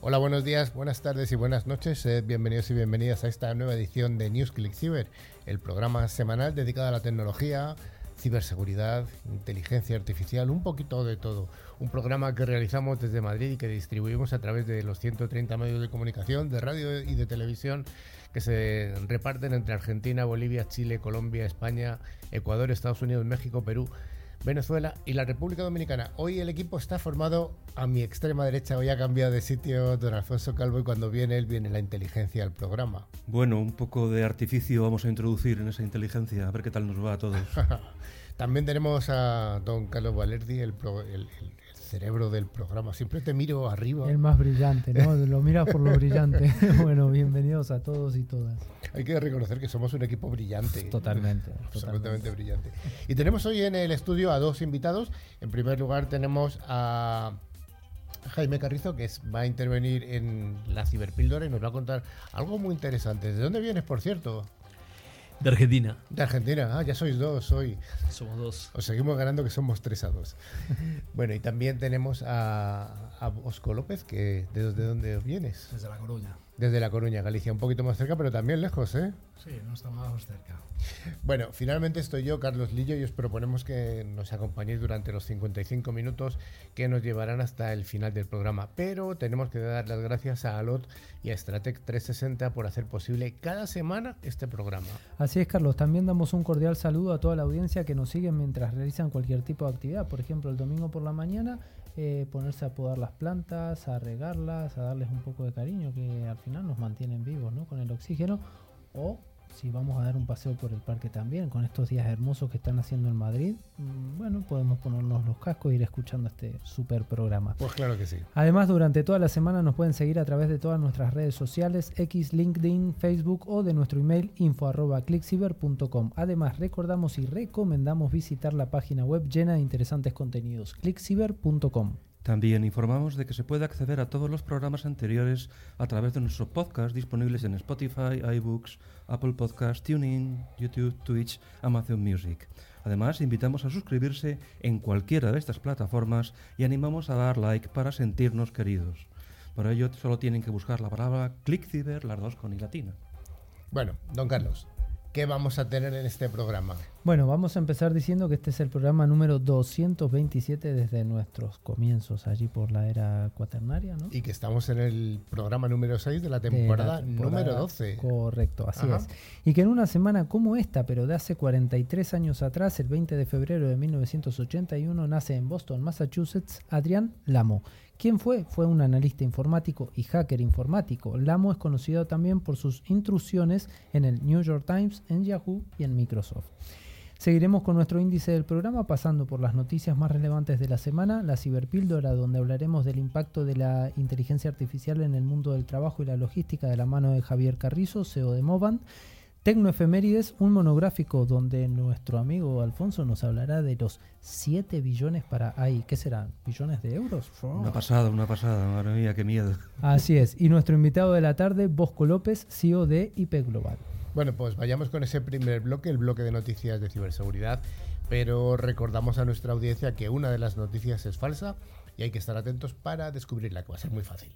Hola, buenos días, buenas tardes y buenas noches. Bienvenidos y bienvenidas a esta nueva edición de News Click Cyber, el programa semanal dedicado a la tecnología, ciberseguridad, inteligencia artificial, un poquito de todo. Un programa que realizamos desde Madrid y que distribuimos a través de los 130 medios de comunicación, de radio y de televisión que se reparten entre Argentina, Bolivia, Chile, Colombia, España, Ecuador, Estados Unidos, México, Perú, Venezuela y la República Dominicana. Hoy el equipo está formado a mi extrema derecha. Hoy ha cambiado de sitio don Alfonso Calvo y cuando viene él viene la inteligencia al programa. Bueno, un poco de artificio vamos a introducir en esa inteligencia, a ver qué tal nos va a todos. También tenemos a don Carlos Valerdi, el, el, cerebro del programa. Siempre te miro arriba. El más brillante, ¿no? Lo miras por lo brillante. bueno, bienvenidos a todos y todas. Hay que reconocer que somos un equipo brillante. Totalmente. Absolutamente brillante. Y tenemos hoy en el estudio a dos invitados. En primer lugar tenemos a Jaime Carrizo, que va a intervenir en la ciberpíldora y nos va a contar algo muy interesante. ¿De dónde vienes, por cierto? De Argentina. De Argentina, ah, ya sois dos hoy. Somos dos. Os seguimos ganando que somos tres a dos. bueno, y también tenemos a, a Osco López, que ¿de, de dónde vienes? Desde La Coruña. Desde La Coruña, Galicia, un poquito más cerca, pero también lejos, ¿eh? Sí, no estamos cerca. Bueno, finalmente estoy yo, Carlos Lillo, y os proponemos que nos acompañéis durante los 55 minutos que nos llevarán hasta el final del programa. Pero tenemos que dar las gracias a Alot y a Stratec 360 por hacer posible cada semana este programa. Así es, Carlos. También damos un cordial saludo a toda la audiencia que nos sigue mientras realizan cualquier tipo de actividad. Por ejemplo, el domingo por la mañana eh, ponerse a podar las plantas, a regarlas, a darles un poco de cariño que al final nos mantienen vivos ¿no? con el oxígeno. O si vamos a dar un paseo por el parque también, con estos días hermosos que están haciendo en Madrid, mm, bueno, podemos ponernos los cascos e ir escuchando este super programa. Pues claro que sí. Además, durante toda la semana nos pueden seguir a través de todas nuestras redes sociales, X, LinkedIn, Facebook o de nuestro email info.clickciber.com. Además, recordamos y recomendamos visitar la página web llena de interesantes contenidos, clickciber.com. También informamos de que se puede acceder a todos los programas anteriores a través de nuestros podcasts disponibles en Spotify, iBooks, Apple Podcasts, TuneIn, YouTube, Twitch, Amazon Music. Además, invitamos a suscribirse en cualquiera de estas plataformas y animamos a dar like para sentirnos queridos. Por ello, solo tienen que buscar la palabra ClickCiber, las dos con y latina. Bueno, don Carlos, ¿Qué vamos a tener en este programa? Bueno, vamos a empezar diciendo que este es el programa número 227 desde nuestros comienzos allí por la era cuaternaria, ¿no? Y que estamos en el programa número 6 de la temporada, número 12. Correcto, así es. Y que en una semana como esta, pero de hace 43 años atrás, el 20 de febrero de 1981, nace en Boston, Massachusetts, Adrián Lamo ¿Quién fue? Fue un analista informático y hacker informático. Lamo es conocido también por sus intrusiones en el New York Times, en Yahoo y en Microsoft. Seguiremos con nuestro índice del programa pasando por las noticias más relevantes de la semana, la ciberpíldora donde hablaremos del impacto de la inteligencia artificial en el mundo del trabajo y la logística de la mano de Javier Carrizo, CEO de Movant, Tecnoefemérides, un monográfico donde nuestro amigo Alfonso nos hablará de los 7 billones para ahí, ¿qué serán? ¿Billones de euros? Una pasada, una pasada, madre mía, qué miedo. Así es, y nuestro invitado de la tarde, Bosco López, CEO de IP Global. Bueno, pues vayamos con ese primer bloque, el bloque de noticias de ciberseguridad, pero recordamos a nuestra audiencia que una de las noticias es falsa y hay que estar atentos para descubrirla, que va a ser muy fácil.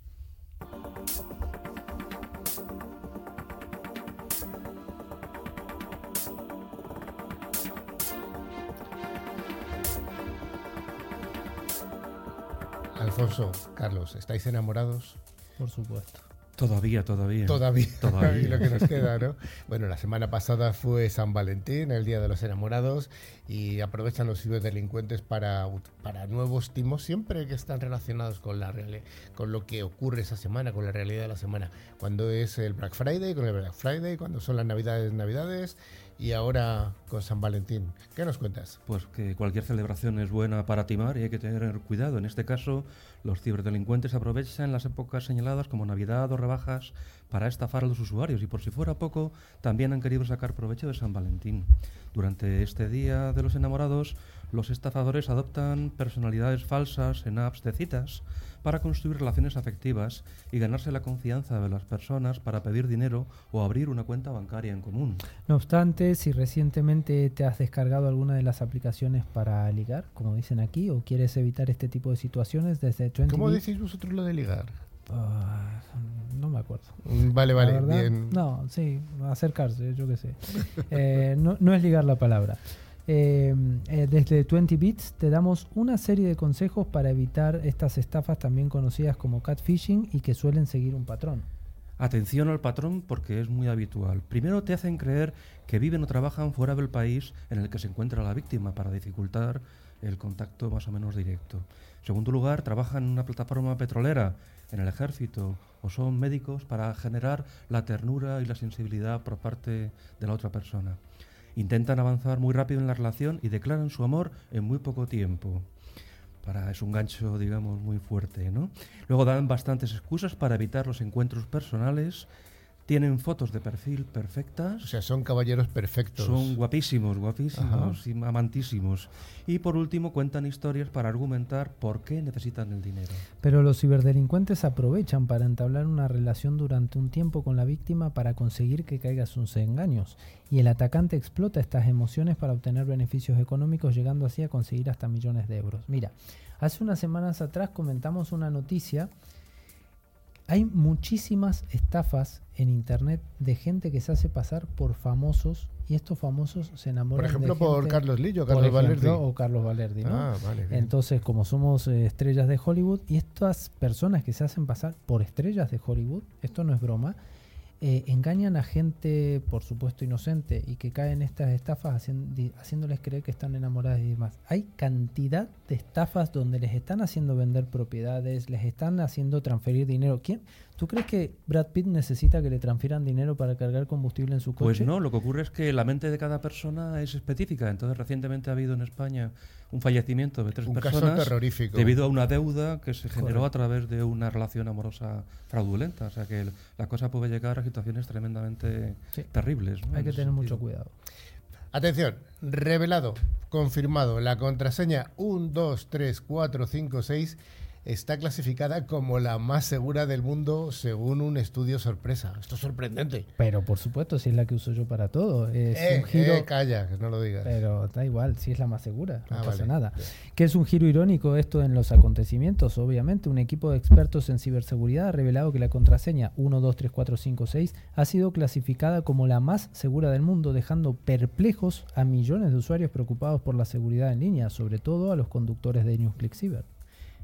Alfonso, Carlos, ¿estáis enamorados? Por supuesto. Todavía, todavía. Todavía, todavía. lo que nos queda, ¿no? Bueno, la semana pasada fue San Valentín, el Día de los Enamorados, y aprovechan los ciberdelincuentes para, para nuevos timos, siempre que están relacionados con, la con lo que ocurre esa semana, con la realidad de la semana. Cuando es el Black Friday, con el Black Friday, cuando son las Navidades, Navidades, y ahora con San Valentín. ¿Qué nos cuentas? Pues que cualquier celebración es buena para timar y hay que tener cuidado. En este caso, los ciberdelincuentes aprovechan las épocas señaladas como Navidad o rebajas para estafar a los usuarios y por si fuera poco, también han querido sacar provecho de San Valentín. Durante este día de los enamorados, los estafadores adoptan personalidades falsas en apps de citas para construir relaciones afectivas y ganarse la confianza de las personas para pedir dinero o abrir una cuenta bancaria en común. No obstante, si recientemente te has descargado alguna de las aplicaciones para ligar, como dicen aquí, o quieres evitar este tipo de situaciones desde 20 ¿Cómo decís vosotros lo de ligar? Ah, no me acuerdo. Mm, Vale, vale, verdad, bien. No, sí, acercarse, yo qué sé. Eh, no, no es ligar la palabra. Eh, eh, desde 20 Bits te damos una serie de consejos para evitar estas estafas también conocidas como catfishing y que suelen seguir un patrón. Atención al patrón porque es muy habitual. Primero te hacen creer que viven o trabajan fuera del país en el que se encuentra la víctima para dificultar el contacto más o menos directo. En segundo lugar, trabajan en una plataforma petrolera, en el ejército o son médicos para generar la ternura y la sensibilidad por parte de la otra persona. Intentan avanzar muy rápido en la relación y declaran su amor en muy poco tiempo. Para, es un gancho, digamos, muy fuerte, ¿no? Luego dan bastantes excusas para evitar los encuentros personales. Tienen fotos de perfil perfectas. O sea, son caballeros perfectos. Son guapísimos, guapísimos y amantísimos. Y por último cuentan historias para argumentar por qué necesitan el dinero. Pero los ciberdelincuentes aprovechan para entablar una relación durante un tiempo con la víctima para conseguir que caiga sus engaños. Y el atacante explota estas emociones para obtener beneficios económicos, llegando así a conseguir hasta millones de euros. Mira, hace unas semanas atrás comentamos una noticia. Hay muchísimas estafas en internet de gente que se hace pasar por famosos y estos famosos se enamoran Por ejemplo, de por gente- Carlos Lillo, por Carlos ejemplo, Valerdi. o Carlos Valerdi, ¿no? Ah, vale. Entonces, como somos eh, estrellas de Hollywood, y estas personas que se hacen pasar por estrellas de Hollywood, esto no es broma, eh, engañan a gente, por supuesto, inocente y que caen en estas estafas hacien- di- haciéndoles creer que están enamoradas y demás. Hay cantidad de estafas donde les están haciendo vender propiedades, les están haciendo transferir dinero. ¿Quién? ¿Tú crees que Brad Pitt necesita que le transfieran dinero para cargar combustible en su coche? Pues no, lo que ocurre es que la mente de cada persona es específica. Entonces, recientemente ha habido en España un fallecimiento de tres Un caso personas terrorífico. debido a una deuda que se generó a través de una relación amorosa fraudulenta. O sea que la cosa puede llegar a situaciones tremendamente Sí. terribles. ¿no? Hay que tener mucho cuidado. Atención, revelado, confirmado, la contraseña 1, 2, 3, 4, 5, 6 está clasificada como la más segura del mundo según un estudio sorpresa. Esto es sorprendente. Pero por supuesto, si es la que uso yo para todo. Es Eh, un giro. eh, calla, que no lo digas. Pero da igual, si es la más segura, no Ah, pasa vale. nada. Que es un giro irónico esto en los acontecimientos, obviamente. Un equipo de expertos en ciberseguridad ha revelado que la contraseña 123456 ha sido clasificada como la más segura del mundo, dejando perplejos a millones de usuarios preocupados por la seguridad en línea, sobre todo a los conductores de NewsClick Cyber.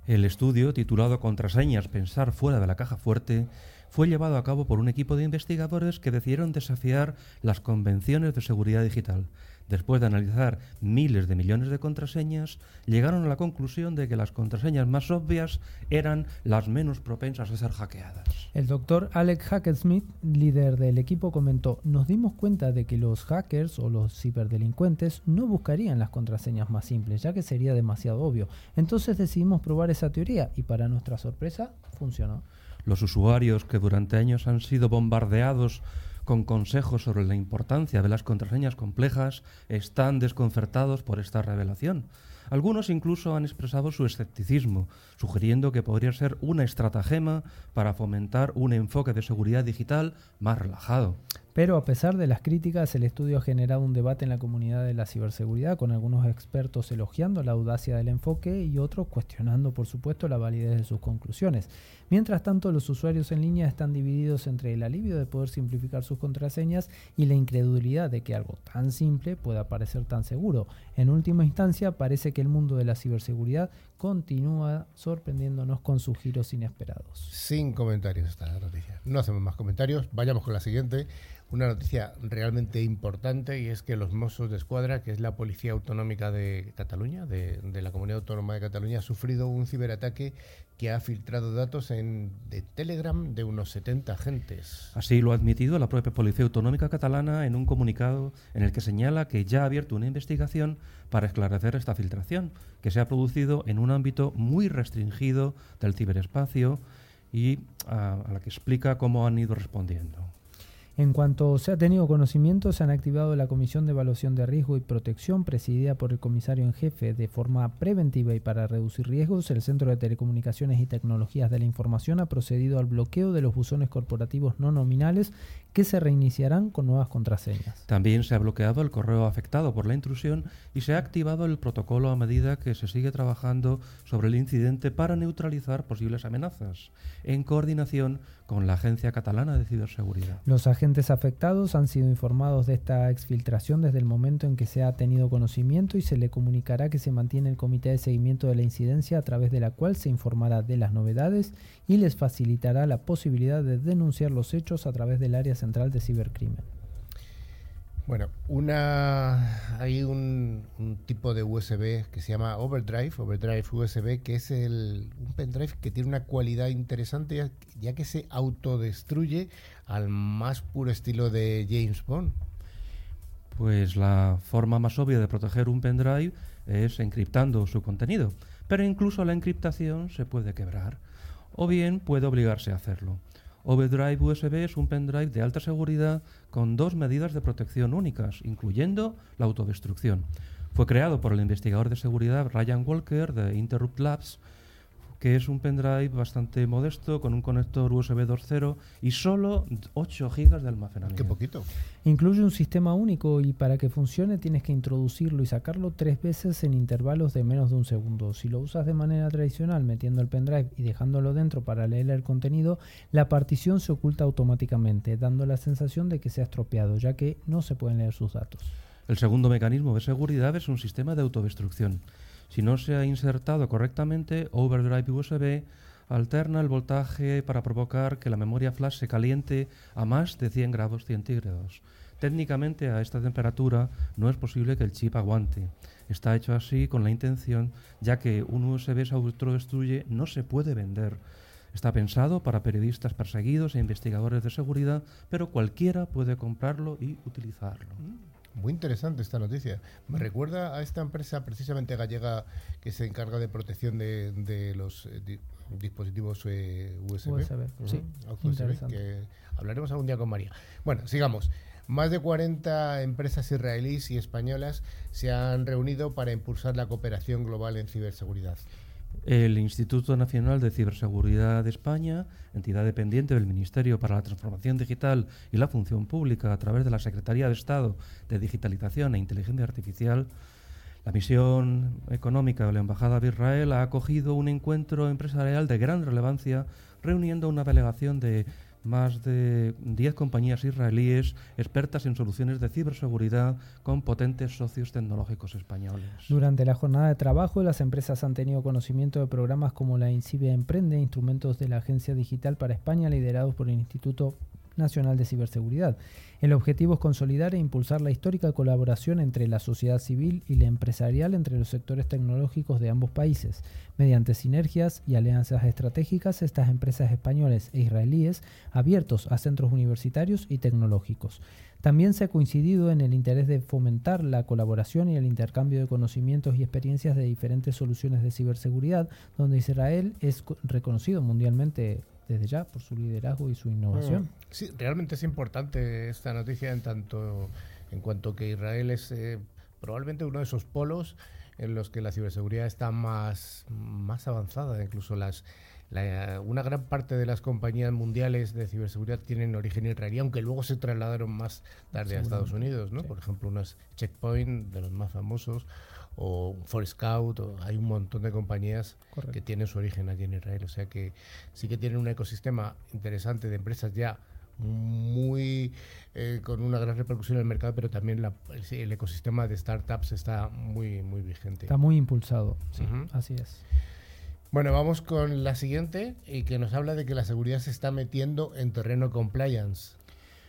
El estudio, titulado Contraseñas Pensar fuera de la caja fuerte, fue llevado a cabo por un equipo de investigadores que decidieron desafiar las convenciones de seguridad digital. Después de analizar miles de millones de contraseñas, llegaron a la conclusión de que las contraseñas más obvias eran las menos propensas a ser hackeadas. El doctor Alex Hackensmith, líder del equipo, comentó, nos dimos cuenta de que los hackers o los ciberdelincuentes no buscarían las contraseñas más simples, ya que sería demasiado obvio. Entonces decidimos probar esa teoría y para nuestra sorpresa funcionó. Los usuarios que durante años han sido bombardeados con consejos sobre la importancia de las contraseñas complejas están desconcertados por esta revelación. Algunos incluso han expresado su escepticismo, sugiriendo que podría ser una estratagema para fomentar un enfoque de seguridad digital más relajado. Pero a pesar de las críticas, el estudio ha generado un debate en la comunidad de la ciberseguridad, con algunos expertos elogiando la audacia del enfoque y otros cuestionando, por supuesto, la validez de sus conclusiones. Mientras tanto, los usuarios en línea están divididos entre el alivio de poder simplificar sus contraseñas y la incredulidad de que algo tan simple pueda parecer tan seguro. En última instancia, parece que el mundo de la ciberseguridad continúa sorprendiéndonos con sus giros inesperados. Sin comentarios esta noticia. No hacemos más comentarios. Vayamos con la siguiente. Una noticia realmente importante y es que los Mossos de Escuadra, que es la Policía Autonómica de Cataluña, de, de la Comunidad Autónoma de Cataluña, ha sufrido un ciberataque que ha filtrado datos en, de Telegram de unos 70 agentes. Así lo ha admitido la propia Policía Autonómica Catalana en un comunicado en el que señala que ya ha abierto una investigación para esclarecer esta filtración, que se ha producido en un ámbito muy restringido del ciberespacio y a, a la que explica cómo han ido respondiendo. En cuanto se ha tenido conocimiento, se han activado la Comisión de Evaluación de Riesgo y Protección, presidida por el comisario en jefe de forma preventiva y para reducir riesgos. El Centro de Telecomunicaciones y Tecnologías de la Información ha procedido al bloqueo de los buzones corporativos no nominales que se reiniciarán con nuevas contraseñas. También se ha bloqueado el correo afectado por la intrusión y se ha activado el protocolo a medida que se sigue trabajando sobre el incidente para neutralizar posibles amenazas, en coordinación con la Agencia Catalana de Ciberseguridad. Los agentes afectados han sido informados de esta exfiltración desde el momento en que se ha tenido conocimiento y se le comunicará que se mantiene el comité de seguimiento de la incidencia a través de la cual se informará de las novedades y les facilitará la posibilidad de denunciar los hechos a través del área central de cibercrimen. Bueno, una hay un, un, tipo de USB que se llama Overdrive, Overdrive USB, que es el, un pendrive que tiene una cualidad interesante ya, ya, que se autodestruye al más puro estilo de James Bond. Pues la forma más obvia de proteger un pendrive es encriptando su contenido, pero incluso la encriptación se puede quebrar, o bien puede obligarse a hacerlo. Overdrive USB es un pendrive de alta seguridad con dos medidas de protección únicas, incluyendo la autodestrucción. Fue creado por el investigador de seguridad Ryan Walker de Interrupt Labs, que es un pendrive bastante modesto con un conector USB 2.0 y solo 8 GB de almacenamiento. Qué poquito. Incluye un sistema único y para que funcione tienes que introducirlo y sacarlo tres veces en intervalos de menos de un segundo. Si lo usas de manera tradicional metiendo el pendrive y dejándolo dentro para leer el contenido, la partición se oculta automáticamente, dando la sensación de que se ha estropeado, ya que no se pueden leer sus datos. El segundo mecanismo de seguridad es un sistema de autodestrucción. Si no se ha insertado correctamente, Overdrive USB alterna el voltaje para provocar que la memoria flash se caliente a más de 100 grados centígrados. Técnicamente a esta temperatura no es posible que el chip aguante. Está hecho así con la intención, ya que un USB se autodestruye no se puede vender. Está pensado para periodistas perseguidos e investigadores de seguridad, pero cualquiera puede comprarlo y utilizarlo. Muy interesante esta noticia. Me recuerda a esta empresa precisamente gallega que se encarga de protección de, de los eh, di dispositivos eh, USB. USB, sí, USB, que hablaremos algún día con María. Bueno, sigamos. Más de 40 empresas israelíes y españolas se han reunido para impulsar la cooperación global en ciberseguridad. El Instituto Nacional de Ciberseguridad de España, entidad dependiente del Ministerio para la Transformación Digital y la Función Pública a través de la Secretaría de Estado de Digitalización e Inteligencia Artificial, la misión económica de la Embajada de Israel ha acogido un encuentro empresarial de gran relevancia reuniendo una delegación de más de 10 compañías israelíes expertas en soluciones de ciberseguridad con potentes socios tecnológicos españoles. Durante la jornada de trabajo, las empresas han tenido conocimiento de programas como la INCIBE Emprende, instrumentos de la Agencia Digital para España liderados por el Instituto Nacional de Ciberseguridad. El objetivo es consolidar e impulsar la histórica colaboración entre la sociedad civil y la empresarial entre los sectores tecnológicos de ambos países. Mediante sinergias y alianzas estratégicas, estas empresas españoles e israelíes abiertos a centros universitarios y tecnológicos. También se ha coincidido en el interés de fomentar la colaboración y el intercambio de conocimientos y experiencias de diferentes soluciones de ciberseguridad, donde Israel es reconocido mundialmente desde ya por su liderazgo y su innovación. Sí, realmente es importante esta noticia en tanto en cuanto que Israel es eh, probablemente uno de esos polos en los que la ciberseguridad está más, más avanzada. Incluso las la, una gran parte de las compañías mundiales de ciberseguridad tienen origen israelí, aunque luego se trasladaron más tarde a Estados Unidos, ¿no? Sí. Por ejemplo, unos Checkpoint, de los más famosos, o Forescout, o hay un montón de compañías Correcto. que tienen su origen allí en Israel. O sea que sí que tienen un ecosistema interesante de empresas ya muy eh, con una gran repercusión en el mercado, pero también la, el, ecosistema de startups está muy muy vigente. Está muy impulsado, sí, así es. Bueno, vamos con la siguiente y que nos habla de que la seguridad se está metiendo en terreno compliance.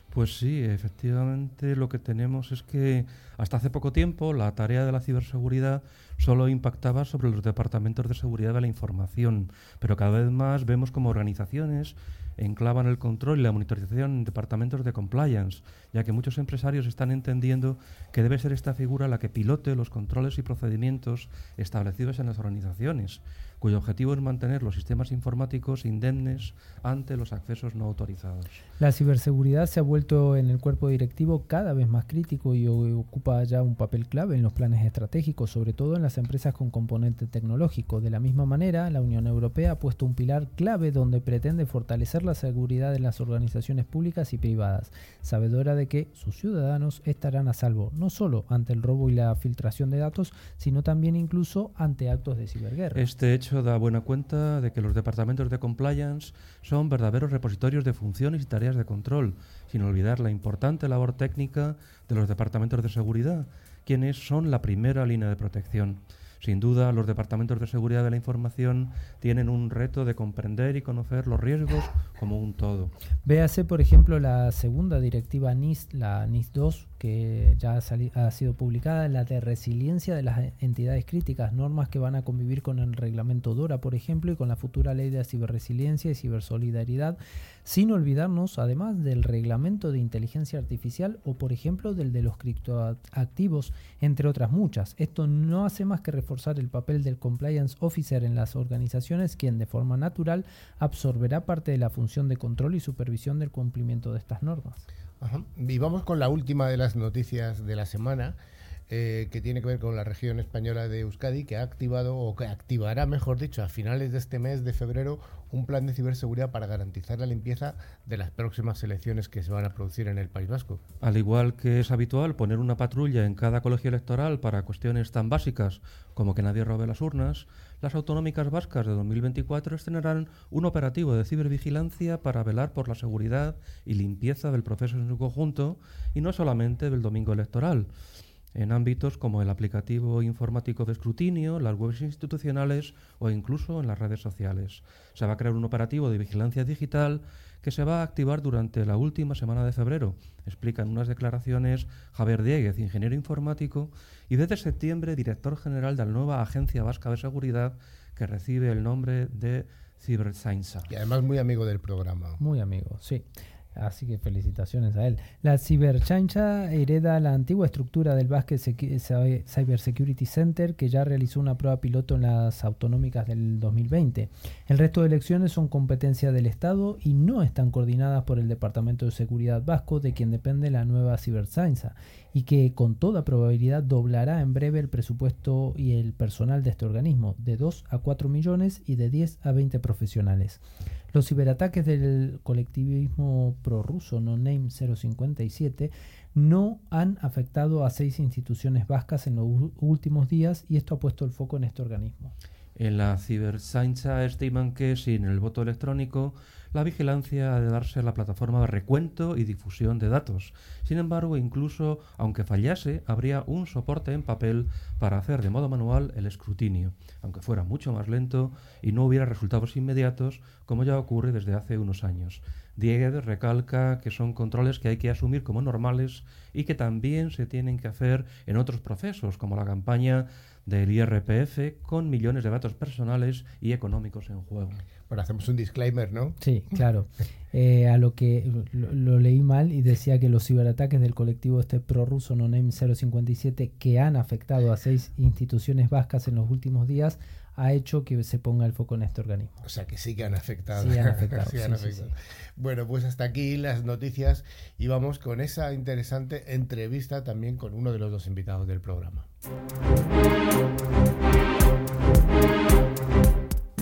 Pues sí, efectivamente lo que tenemos es que Hasta hace poco tiempo, la tarea de la ciberseguridad solo impactaba sobre los departamentos de seguridad de la información, pero cada vez más vemos como organizaciones enclavan el control y la monitorización en departamentos de compliance, ya que muchos empresarios están entendiendo que debe ser esta figura la que pilote los controles y procedimientos establecidos en las organizaciones, cuyo objetivo es mantener los sistemas informáticos indemnes ante los accesos no autorizados. La ciberseguridad se ha vuelto en el cuerpo directivo cada vez más crítico y ocupa ya un papel clave en los planes estratégicos, sobre todo en las empresas con componente tecnológico. De la misma manera, la Unión Europea ha puesto un pilar clave donde pretende fortalecer la seguridad de las organizaciones públicas y privadas, sabedora de que sus ciudadanos estarán a salvo no solo ante el robo y la filtración de datos, sino también incluso ante actos de ciberguerra. Este hecho da buena cuenta de que los departamentos de compliance son verdaderos repositorios de funciones y tareas de control, sin olvidar la importante labor técnica de los departamentos de seguridad, quienes son la primera línea de protección. Sin duda, los departamentos de seguridad de la información tienen un reto de comprender y conocer los riesgos como un todo. Véase, por ejemplo, la segunda directiva NIS, la NIS 2, que ya ha, sido publicada, la de resiliencia de las entidades críticas, normas que van a convivir con el reglamento DORA, por ejemplo, y con la futura ley de ciberresiliencia y cibersolidaridad, sin olvidarnos además del reglamento de inteligencia artificial o, por ejemplo, del de los criptoactivos, entre otras muchas. Esto no hace más que reforzar el papel del compliance officer en las organizaciones, quien de forma natural absorberá parte de la función de control y supervisión del cumplimiento de estas normas. Y vamos con la última de las noticias de la semana, eh, que tiene que ver con la región española de Euskadi, que ha activado, o que activará, mejor dicho, a finales de este mes de febrero, un plan de ciberseguridad para garantizar la limpieza de las próximas elecciones que se van a producir en el País Vasco. Al igual que es habitual poner una patrulla en cada colegio electoral para cuestiones tan básicas como que nadie robe las urnas, las autonómicas vascas de 2024 estrenarán un operativo de cibervigilancia para velar por la seguridad y limpieza del proceso en su conjunto y no solamente del domingo electoral en ámbitos como el aplicativo informático de escrutinio, las webs institucionales o incluso en las redes sociales. Se va a crear un operativo de vigilancia digital que se va a activar durante la última semana de febrero, explican unas declaraciones Javier Dieguez, ingeniero informático, y desde septiembre director general de la nueva Agencia Vasca de Seguridad que recibe el nombre de Cyberscience. Y además muy amigo del programa. Muy amigo, sí. Así que felicitaciones a él. La Ciberchancha hereda la antigua estructura del Basque Cyber Security Center que ya realizó una prueba piloto en las autonómicas del 2020. El resto de elecciones son competencia del Estado y no están coordinadas por el Departamento de Seguridad Vasco de quien depende la nueva Ciberchancha y que con toda probabilidad doblará en breve el presupuesto y el personal de este organismo de 2 a 4 millones y de 10 a 20 profesionales. Los ciberataques del colectivismo prorruso No Name 057 no han afectado a seis instituciones vascas en los últimos días y esto ha puesto el foco en este organismo. En la cibersaincha estiman que sin el voto electrónico la vigilancia ha de darse a la plataforma de recuento y difusión de datos. Sin embargo, incluso aunque fallase, habría un soporte en papel para hacer de modo manual el escrutinio, aunque fuera mucho más lento y no hubiera resultados inmediatos, como ya ocurre desde hace unos años. Dieguez recalca que son controles que hay que asumir como normales y que también se tienen que hacer en otros procesos, como la campaña del IRPF, con millones de datos personales y económicos en juego. Bueno, hacemos un disclaimer, ¿no? Sí, claro. Eh, a lo que lo, leí mal y decía que los ciberataques del colectivo este prorruso NoName 057 que han afectado a seis instituciones vascas en los últimos días ha hecho que se ponga el foco en este organismo. O sea que sí que han afectado. Sí, han afectado. bueno, pues hasta aquí las noticias y vamos con esa interesante entrevista también con uno de los dos invitados del programa.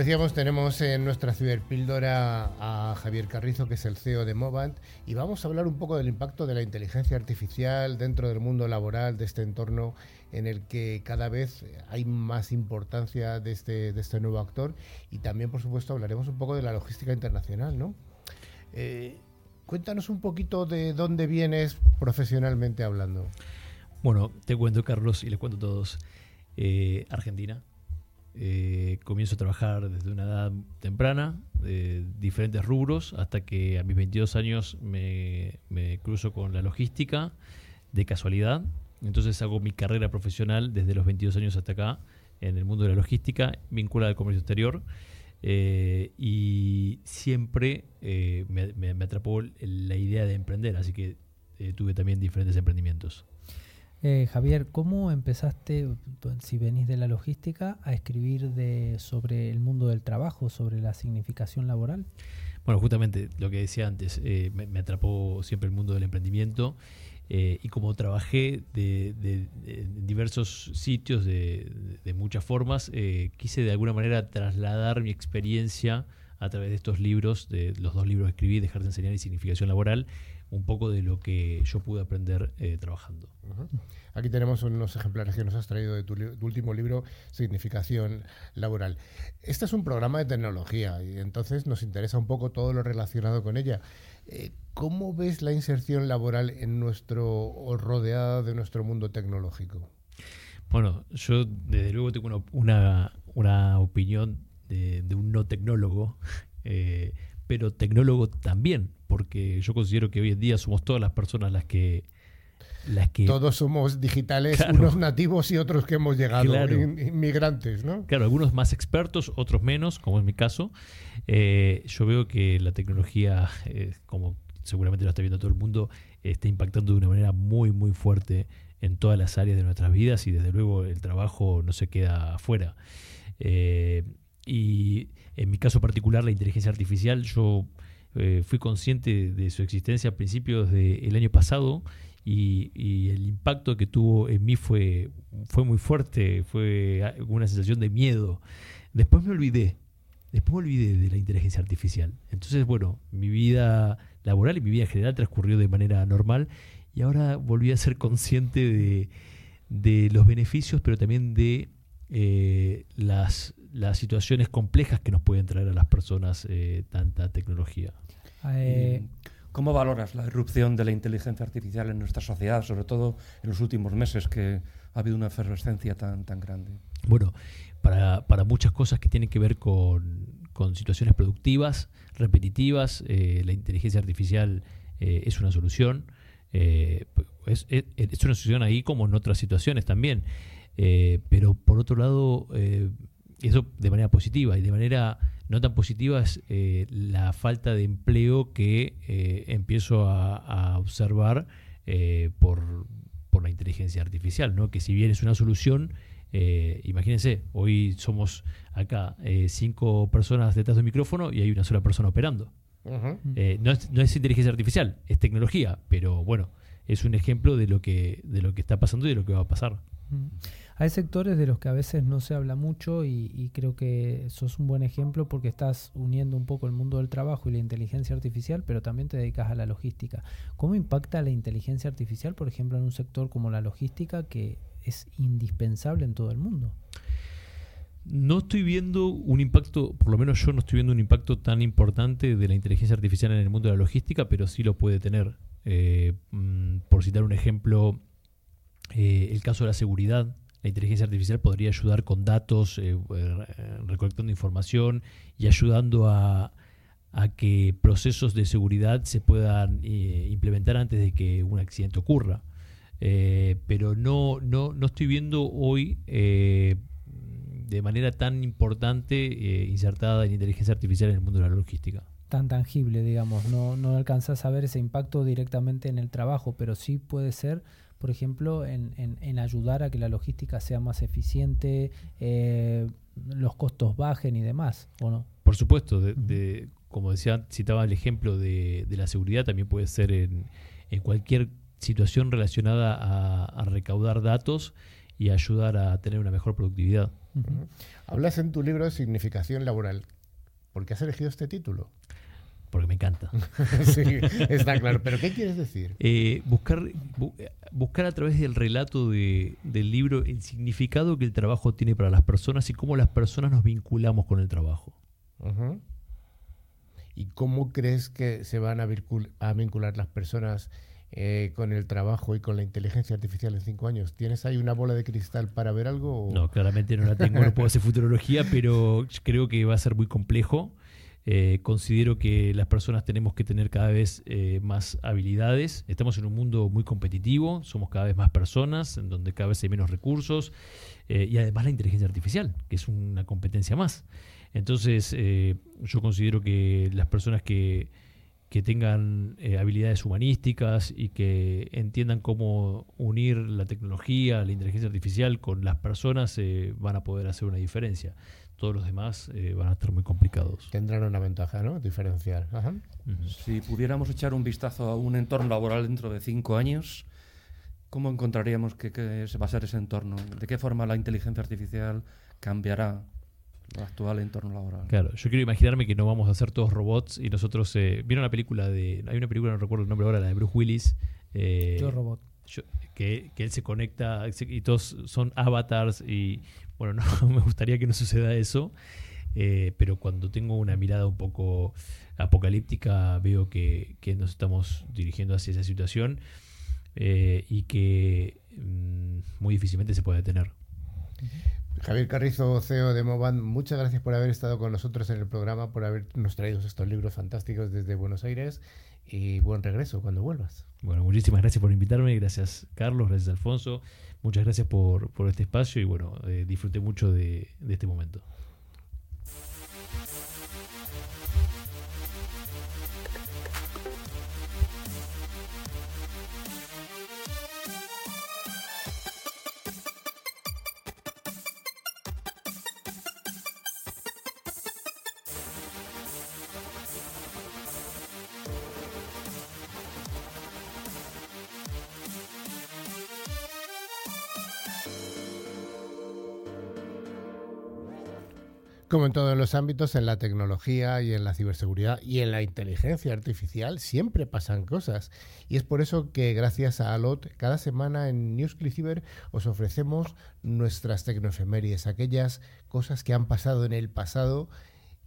Decíamos, tenemos en nuestra ciberpíldora a Javier Carrizo, que es el CEO de Movant, y vamos a hablar un poco del impacto de la inteligencia artificial dentro del mundo laboral, de este entorno en el que cada vez hay más importancia de este, de este nuevo actor. Y también, por supuesto, hablaremos un poco de la logística internacional, ¿no? Eh, cuéntanos un poquito de dónde vienes profesionalmente hablando. Bueno, te cuento, Carlos, y les cuento a todos. Eh, Argentina, eh, comienzo a trabajar desde una edad temprana, de diferentes rubros, hasta que a mis 22 años me, cruzo con la logística de casualidad. Entonces hago mi carrera profesional desde los 22 años hasta acá en el mundo de la logística, vinculada al comercio exterior. Eh, y siempre eh, me, me, atrapó la idea de emprender, así que tuve también diferentes emprendimientos. Eh, Javier, ¿cómo empezaste, si venís de la logística, a escribir de, sobre el mundo del trabajo, sobre la significación laboral? Bueno, justamente lo que decía antes, eh, me, atrapó siempre el mundo del emprendimiento eh, y como trabajé de, diversos sitios de, muchas formas, quise de alguna manera trasladar mi experiencia a través de estos libros, de los dos libros que escribí, Dejar de enseñar y Significación Laboral, un poco de lo que yo pude aprender eh, trabajando. Aquí tenemos unos ejemplares que nos has traído de tu, último libro, Significación Laboral. Este es un programa de tecnología y entonces nos interesa un poco todo lo relacionado con ella. Eh, ¿Cómo ves la inserción laboral en nuestro, o rodeada de nuestro mundo tecnológico? Bueno, yo desde luego tengo una, una, opinión de, un no tecnólogo, eh, pero tecnólogo también, porque yo considero que hoy en día somos todas las personas las que... Las que Todos somos digitales, unos nativos y otros que hemos llegado, inmigrantes, ¿no? Claro, algunos más expertos, otros menos, como es mi caso. Eh, yo veo que la tecnología, eh, como seguramente lo está viendo todo el mundo, está impactando de una manera muy, muy fuerte en todas las áreas de nuestras vidas y desde luego el trabajo no se queda afuera. Eh, y en mi caso particular, la inteligencia artificial, yo eh, fui consciente de su existencia a principios del año pasado y, el impacto que tuvo en mí fue, fue muy fuerte, fue una sensación de miedo. Después me olvidé, después me olvidé de la inteligencia artificial. Entonces, bueno, mi vida laboral y mi vida general transcurrió de manera normal y ahora volví a ser consciente de, los beneficios, pero también de eh, las las situaciones complejas que nos pueden traer a las personas eh, tanta tecnología. Eh, ¿Cómo valoras la irrupción de la inteligencia artificial en nuestra sociedad, sobre todo en los últimos meses que ha habido una efervescencia tan, tan grande? Bueno, para, para muchas cosas que tienen que ver con, con situaciones productivas, repetitivas, eh, la inteligencia artificial es una solución. Es, es, es, una solución ahí como en otras situaciones también. pero por otro lado, eso de manera positiva y de manera no tan positiva es eh, la falta de empleo que eh, empiezo a, observar eh, por, por, la inteligencia artificial, ¿no? que si bien es una solución, imagínense, hoy somos acá cinco personas detrás del micrófono y hay una sola persona operando. no, es, no, es, inteligencia artificial, es tecnología, pero bueno, es un ejemplo de lo que, de lo que está pasando y de lo que va a pasar. Hay sectores de los que a veces no se habla mucho y, creo que sos un buen ejemplo porque estás uniendo un poco el mundo del trabajo y la inteligencia artificial, pero también te dedicas a la logística. ¿Cómo impacta la inteligencia artificial, por ejemplo, en un sector como la logística que es indispensable en todo el mundo? No estoy viendo un impacto, por lo menos yo no estoy viendo un impacto tan importante de la inteligencia artificial en el mundo de la logística, pero sí lo puede tener. Eh, mm, por citar un ejemplo, eh, el caso de la seguridad la inteligencia artificial podría ayudar con datos, eh, eh, recolectando información y ayudando a, que procesos de seguridad se puedan eh, implementar antes de que un accidente ocurra. pero no, no, no estoy viendo hoy de manera tan importante insertada en inteligencia artificial en el mundo de la logística tan tangible, digamos, no, no alcanzas a ver ese impacto directamente en el trabajo, pero sí puede ser por ejemplo, en, en, ayudar a que la logística sea más eficiente, eh, los costos bajen y demás, ¿o no? Por supuesto, de, como decía, citaba el ejemplo de, de, la seguridad, también puede ser en, en cualquier situación relacionada a, recaudar datos y ayudar a tener una mejor productividad. Hablas en tu libro de significación laboral. ¿Por qué has elegido este título? Porque me encanta. sí, está claro. ¿Pero qué quieres decir? Eh, buscar, bu- buscar a través del relato de- del libro el significado que el trabajo tiene para las personas y cómo las personas nos vinculamos con el trabajo. ¿Y cómo crees que se van a, vincular las personas eh, con el trabajo y con la inteligencia artificial en cinco años? ¿Tienes ahí una bola de cristal para ver algo? o- No, claramente no la tengo, no puedo hacer futurología, pero creo que va a ser muy complejo. Eh, considero que las personas tenemos que tener cada vez eh, más habilidades. Estamos en un mundo muy competitivo, somos cada vez más personas, en donde cada vez hay menos recursos, eh, y además la inteligencia artificial, que es una competencia más. Entonces, eh, yo considero que las personas que, que tengan habilidades humanísticas y que entiendan cómo unir la tecnología, la inteligencia artificial con las personas, van a poder hacer una diferencia. Todos los demás eh, van a estar muy complicados. Tendrán una ventaja, ¿no? Diferencial. Ajá. Ujú. Si pudiéramos echar un vistazo a un entorno laboral dentro de cinco años, ¿cómo encontraríamos que, que se va a ser ese entorno? ¿De qué forma la inteligencia artificial cambiará el actual entorno laboral? Claro, yo quiero imaginarme que no vamos a ser todos robots y nosotros... eh, ¿Vieron la película de... Hay una película, no recuerdo el nombre ahora, la de Bruce Willis. eh, Yo robot. yo- que, que él se conecta y todos son avatars y bueno, no me gustaría que no suceda eso, eh, pero cuando tengo una mirada un poco apocalíptica veo que, nos estamos dirigiendo hacia esa situación eh, y que mm, muy difícilmente se puede detener. Javier Carrizo, CEO de Moban, muchas gracias por haber estado con nosotros en el programa, por habernos traído estos libros fantásticos desde Buenos Aires y buen regreso cuando vuelvas. Bueno, muchísimas gracias por invitarme, gracias Carlos, gracias Alfonso, muchas gracias por, por este espacio y bueno, eh, disfruté mucho de, de este momento. En todos los ámbitos, en la tecnología y en la ciberseguridad y en la inteligencia artificial siempre pasan cosas. Y es por eso que gracias a Alot, cada semana en Newsclick os ofrecemos nuestras tecnoefemérides, aquellas cosas que han pasado en el pasado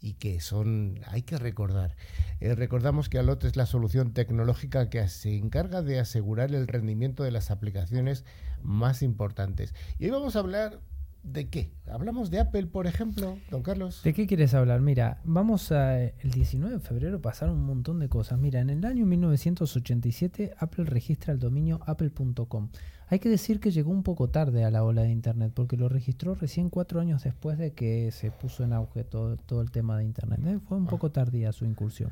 y que son hay que recordar. Eh, recordamos que Alot es la solución tecnológica que se encarga de asegurar el rendimiento de las aplicaciones más importantes. Y hoy vamos a hablar de qué? ¿Hablamos de Apple, por ejemplo, don Carlos? ¿De qué quieres hablar? Mira, vamos a. El 19 de febrero pasaron un montón de cosas. Mira, en el año 1987 Apple registra el dominio apple.com. Hay que decir que llegó un poco tarde a la ola de Internet, porque lo registró recién cuatro años después de que se puso en auge todo, todo el tema de Internet. ¿eh? Fue un poco tardía su incursión.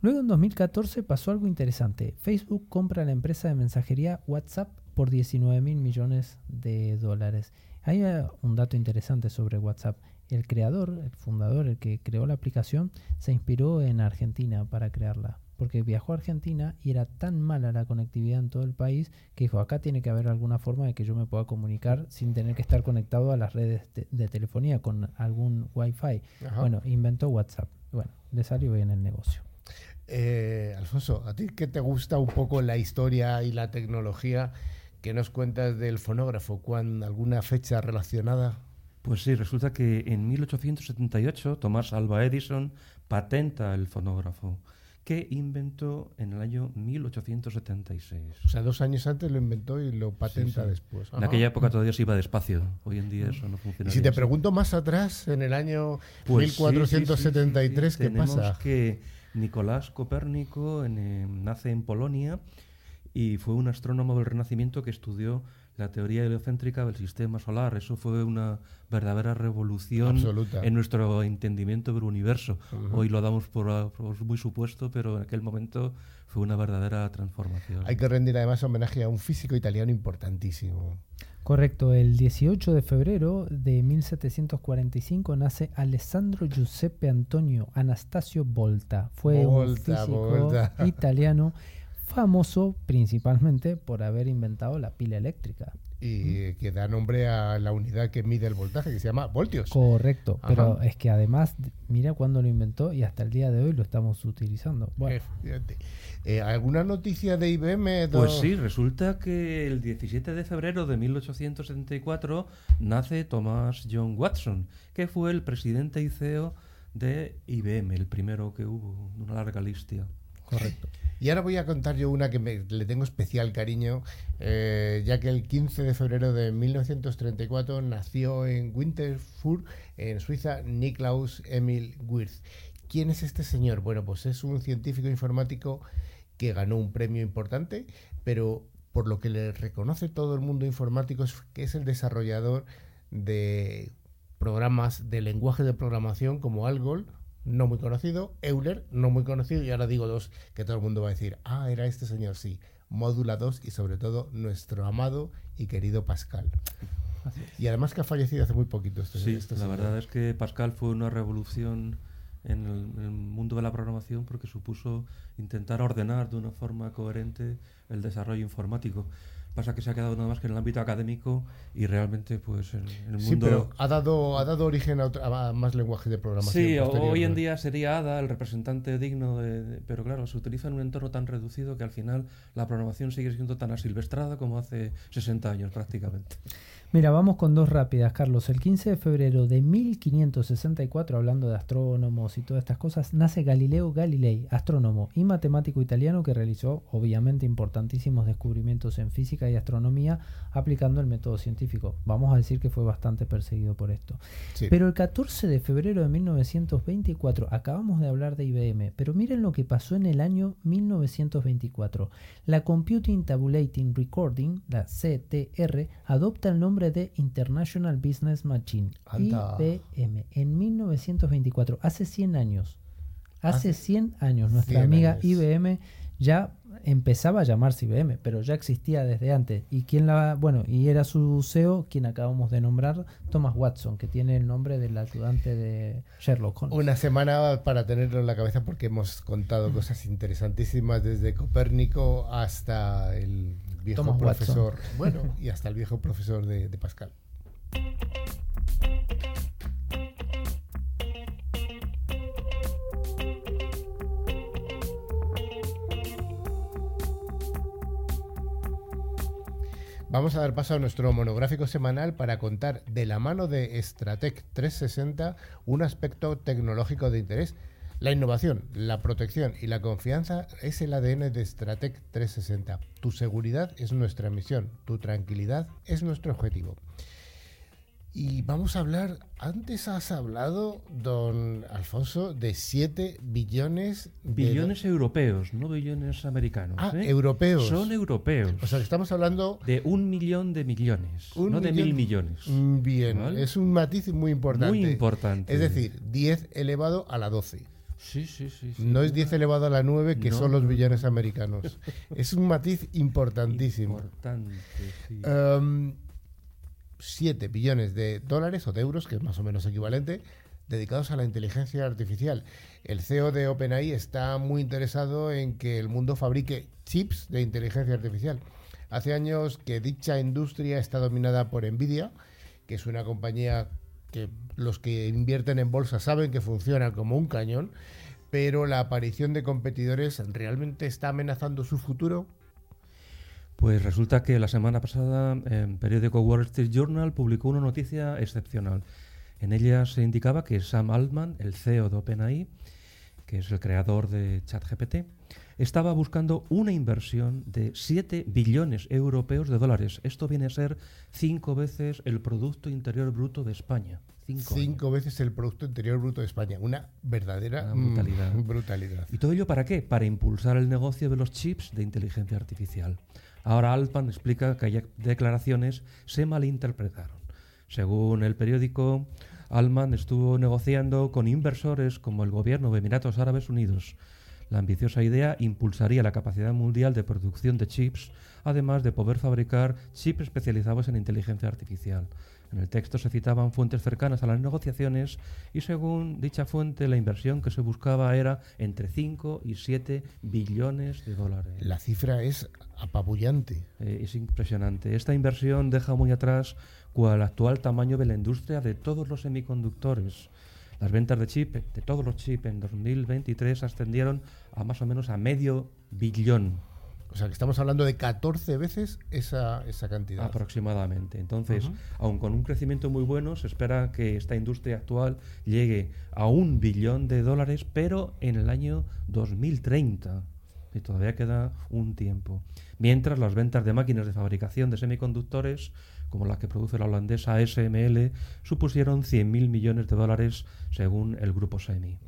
Luego en 2014 pasó algo interesante. Facebook compra la empresa de mensajería WhatsApp por 19 mil millones de dólares. Hay eh, un dato interesante sobre WhatsApp. El creador, el fundador, el que creó la aplicación, se inspiró en Argentina para crearla. Porque viajó a Argentina y era tan mala la conectividad en todo el país que dijo, acá tiene que haber alguna forma de que yo me pueda comunicar sin tener que estar conectado a las redes de, de telefonía con algún wifi. Ajá. Bueno, inventó WhatsApp. Bueno, le salió bien el negocio. Eh, Alfonso, ¿a ti qué te gusta un poco la historia y la tecnología que nos cuentas del fonógrafo? ¿Cuán, ¿Alguna fecha relacionada? Pues sí, resulta que en 1878 Tomás Alva Edison patenta el fonógrafo, que inventó en el año 1876. O sea, dos años antes lo inventó y lo patenta sí. después. En Ajá. aquella época todavía se iba despacio, hoy en día eso no funciona. Y si te pregunto más atrás, en el año Pues 1473, ¿qué pasa? que Nicolás Copérnico en, eh, nace en Polonia y fue un astrónomo del Renacimiento que estudió la teoría heliocéntrica del sistema solar. Eso fue una verdadera revolución Absoluta. en nuestro entendimiento del universo. Ujú. Hoy lo damos por, por muy supuesto, pero en aquel momento fue una verdadera transformación. Hay que rendir además homenaje a un físico italiano importantísimo. Correcto, el 18 de febrero de 1745 nace Alessandro Giuseppe Antonio Anastasio Volta. Fue un Volta, físico Volta. italiano famoso principalmente por haber inventado la pila eléctrica. y que da nombre a la unidad que mide el voltaje, que se llama voltios. Correcto, Ajá. pero es que además, mira cuándo lo inventó y hasta el día de hoy lo estamos utilizando. Bueno, Efectivamente. Eh, ¿Alguna noticia de IBM? do- Pues sí, resulta que el 17 de febrero de 1874 nace Thomas John Watson, que fue el presidente y CEO de IBM, el primero que hubo, de una larga lista. Correcto. Y ahora voy a contar yo una que me- le tengo especial cariño, eh, ya que el 15 de febrero de 1934 nació en Winterthur, en Suiza, Niklaus Emil Wirth. ¿Quién es este señor? Bueno, pues es un científico informático que ganó un premio importante, pero por lo que le reconoce todo el mundo informático es que es el desarrollador de programas de lenguaje de programación como Algol, no muy conocido, Euler, no muy conocido, y ahora digo dos que todo el mundo va a decir, ah, era este señor, sí, Módula 2 y sobre todo nuestro amado y querido Pascal. Y además que ha fallecido hace muy poquito este, Sí, este la señor. verdad es que Pascal fue una revolución en el, en el mundo de la programación porque supuso intentar ordenar de una forma coherente el desarrollo informático. Pasa que se ha quedado nada más que en el ámbito académico y realmente pues en, en el Sí, mundo... pero ha dado, ha dado origen a, otro- a más lenguajes de programación. Sí, hoy en día sería ADA el representante digno, de, de- pero claro, se utiliza en un entorno tan reducido que al final la programación sigue siendo tan asilvestrada como hace 60 años prácticamente. Mira, vamos con dos rápidas, Carlos. El 15 de febrero de 1564, hablando de astrónomos y todas estas cosas, nace Galileo Galilei, astrónomo y matemático italiano que realizó, obviamente, importantísimos descubrimientos en física y astronomía aplicando el método científico. Vamos a decir que fue bastante perseguido por esto. Sí. Pero el 14 de febrero de 1924, acabamos de hablar de IBM, pero miren lo que pasó en el año 1924. La Computing Tabulating Recording, la CTR, adopta el nombre de International Business Machine, Anda. IBM, en 1924, hace 100 años. Hace Hace 100 años, nuestra 100 amiga años. IBM ya empezaba a llamarse IBM, pero ya existía desde antes. Y quién la, bueno, y era su CEO, quien acabamos de nombrar, Thomas Watson, que tiene el nombre del ayudante de Sherlock Holmes. Una semana para tenerlo en la cabeza porque hemos contado cosas interesantísimas desde Copérnico hasta el viejo Thomas Watson. profesor, bueno, y hasta el viejo profesor de, de Pascal. Vamos a dar paso a nuestro monográfico semanal para contar de la mano de Stratec 360 un aspecto tecnológico de interés. La innovación, la protección y la confianza es el ADN de Stratec 360. Tu seguridad es nuestra misión, tu tranquilidad es nuestro objetivo. Y vamos a hablar, antes has hablado, don Alfonso, de 7 billones de Billones europeos, no billones americanos. Ah, ¿eh? europeos. Son europeos. O sea, que estamos hablando de un millón de millones, Un no de mil millones. Bien, ¿Vale? es un matiz muy importante. Muy importante. Es decir, 10 elevado a la 12. Sí, sí, sí. sí. No es 10 elevado a la 9, que No, son los billones americanos. es un matiz importantísimo. Importante, sí. Em, 7 billones de dólares o de euros, que es más o menos equivalente, dedicados a la inteligencia artificial. El CEO de OpenAI está muy interesado en que el mundo fabrique chips de inteligencia artificial. Hace años que dicha industria está dominada por Nvidia, que es una compañía que los que invierten en bolsa saben que funciona como un cañón, pero la aparición de competidores realmente está amenazando su futuro. Pues resulta que la semana pasada el periódico Wall Street Journal publicó una noticia excepcional. En ella se indicaba que Sam Altman, el CEO de OpenAI, que es el creador de ChatGPT, estaba buscando una inversión de 7 billones europeos de dólares. Esto viene a ser cinco veces el Producto Interior Bruto de España. Cinco. Cinco veces el Producto Interior Bruto de España. Una verdadera Una brutalidad. mm, brutalidad. ¿Y todo ello para qué? Para impulsar el negocio de los chips de inteligencia artificial. Ahora Altman explica que aquellas declaraciones se malinterpretaron. Según el periódico, Altman estuvo negociando con inversores como el gobierno de Emiratos Árabes Unidos. La ambiciosa idea impulsaría la capacidad mundial de producción de chips, además de poder fabricar chips especializados en inteligencia artificial. En el texto se citaban fuentes cercanas a las negociaciones y según dicha fuente la inversión que se buscaba era entre 5 y 7 billones de dólares. La cifra es apabullante. Eh, es impresionante. Esta inversión deja muy atrás cual actual tamaño de la industria de todos los semiconductores. Las ventas de chip, de todos los chips en 2023 ascendieron a más o menos a medio billón. O sea, que estamos hablando de 14 veces esa, esa cantidad. Aproximadamente. Entonces, aun con un crecimiento muy bueno, se espera que esta industria actual llegue a un billón de dólares, pero en el año 2030. Y todavía queda un tiempo. Mientras las ventas de máquinas de fabricación de semiconductores como la que produce la holandesa ASML, supusieron 100.000 millones de dólares según el grupo SEMI.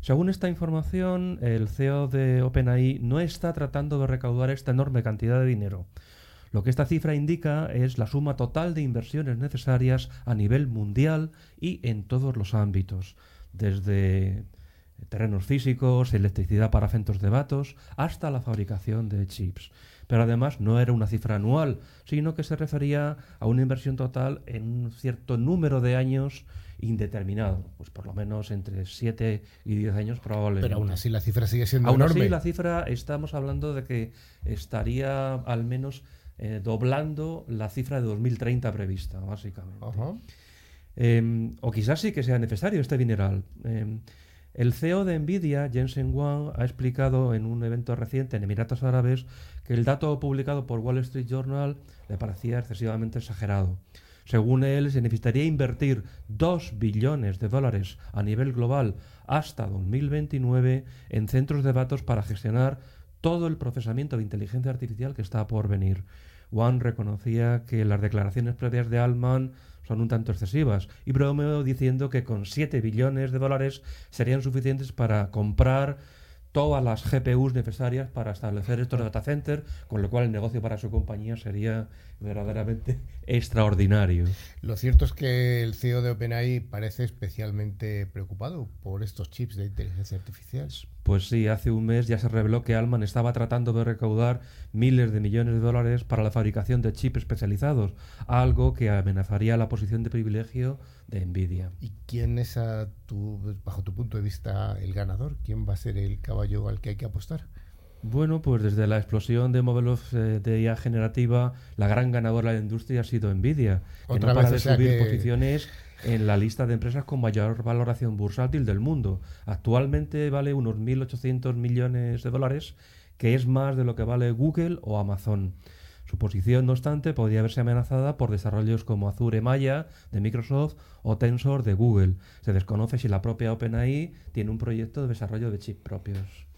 Según esta información, el CEO de OpenAI no está tratando de recaudar esta enorme cantidad de dinero. Lo que esta cifra indica es la suma total de inversiones necesarias a nivel mundial y en todos los ámbitos, desde terrenos físicos, electricidad para centros de datos, hasta la fabricación de chips pero además no era una cifra anual, sino que se refería a una inversión total en un cierto número de años indeterminado, pues por lo menos entre 7 y 10 años probablemente. Pero aún así la cifra sigue siendo aún enorme. Aún así la cifra, estamos hablando de que estaría al menos eh, doblando la cifra de 2030 prevista, básicamente. Em, o quizás sí que sea necesario este dineral. Em, el CEO de Nvidia, Jensen Huang, ha explicado en un evento reciente en Emiratos Árabes que el dato publicado por Wall Street Journal le parecía excesivamente exagerado. Según él, se necesitaría invertir 2 billones de dólares a nivel global hasta 2029 en centros de datos para gestionar todo el procesamiento de inteligencia artificial que está por venir. Wang reconocía que las declaraciones previas de Altman son un tanto excesivas y bromeó diciendo que con 7 billones de dólares serían suficientes para comprar todas las GPUs necesarias para establecer estos data centers, con lo cual el negocio para su compañía sería verdaderamente extraordinario. Lo cierto es que el CEO de OpenAI parece especialmente preocupado por estos chips de inteligencia artificial. Pues sí, hace un mes ya se reveló que Alman estaba tratando de recaudar miles de millones de dólares para la fabricación de chips especializados, algo que amenazaría la posición de privilegio de Nvidia. ¿Y quién es, a tu, bajo tu punto de vista, el ganador? ¿Quién va a ser el caballo al que hay que apostar? Bueno, pues desde la explosión de modelos eh, de IA generativa, la gran ganadora de la industria ha sido Nvidia, que no para de subir posiciones en la lista de empresas con mayor valoración bursátil del mundo. Actualmente vale unos 1.800 millones de dólares, que es más de lo que vale Google o Amazon. Su posición, no obstante, podría verse amenazada por desarrollos como Azure Maya de Microsoft o Tensor de Google. Se desconoce si la propia OpenAI tiene un proyecto de desarrollo de chips propios.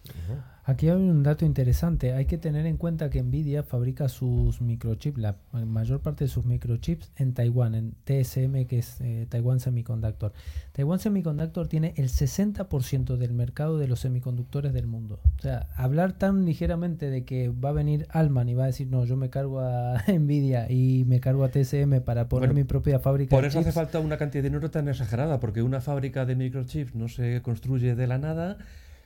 Aquí hay un dato interesante. Hay que tener en cuenta que Nvidia fabrica sus microchips, la mayor parte de sus microchips en Taiwán, en TSM, que es eh, Taiwan Semiconductor. Taiwan Semiconductor tiene el 60% del mercado de los semiconductores del mundo. O sea, hablar tan ligeramente de que va a venir Alman y va a decir, no, yo me cargo a Nvidia y me cargo a TSM para poner mi propia fábrica. Por eso hace falta una cantidad de dinero tan exagerada, porque una fábrica de microchips no se construye de la nada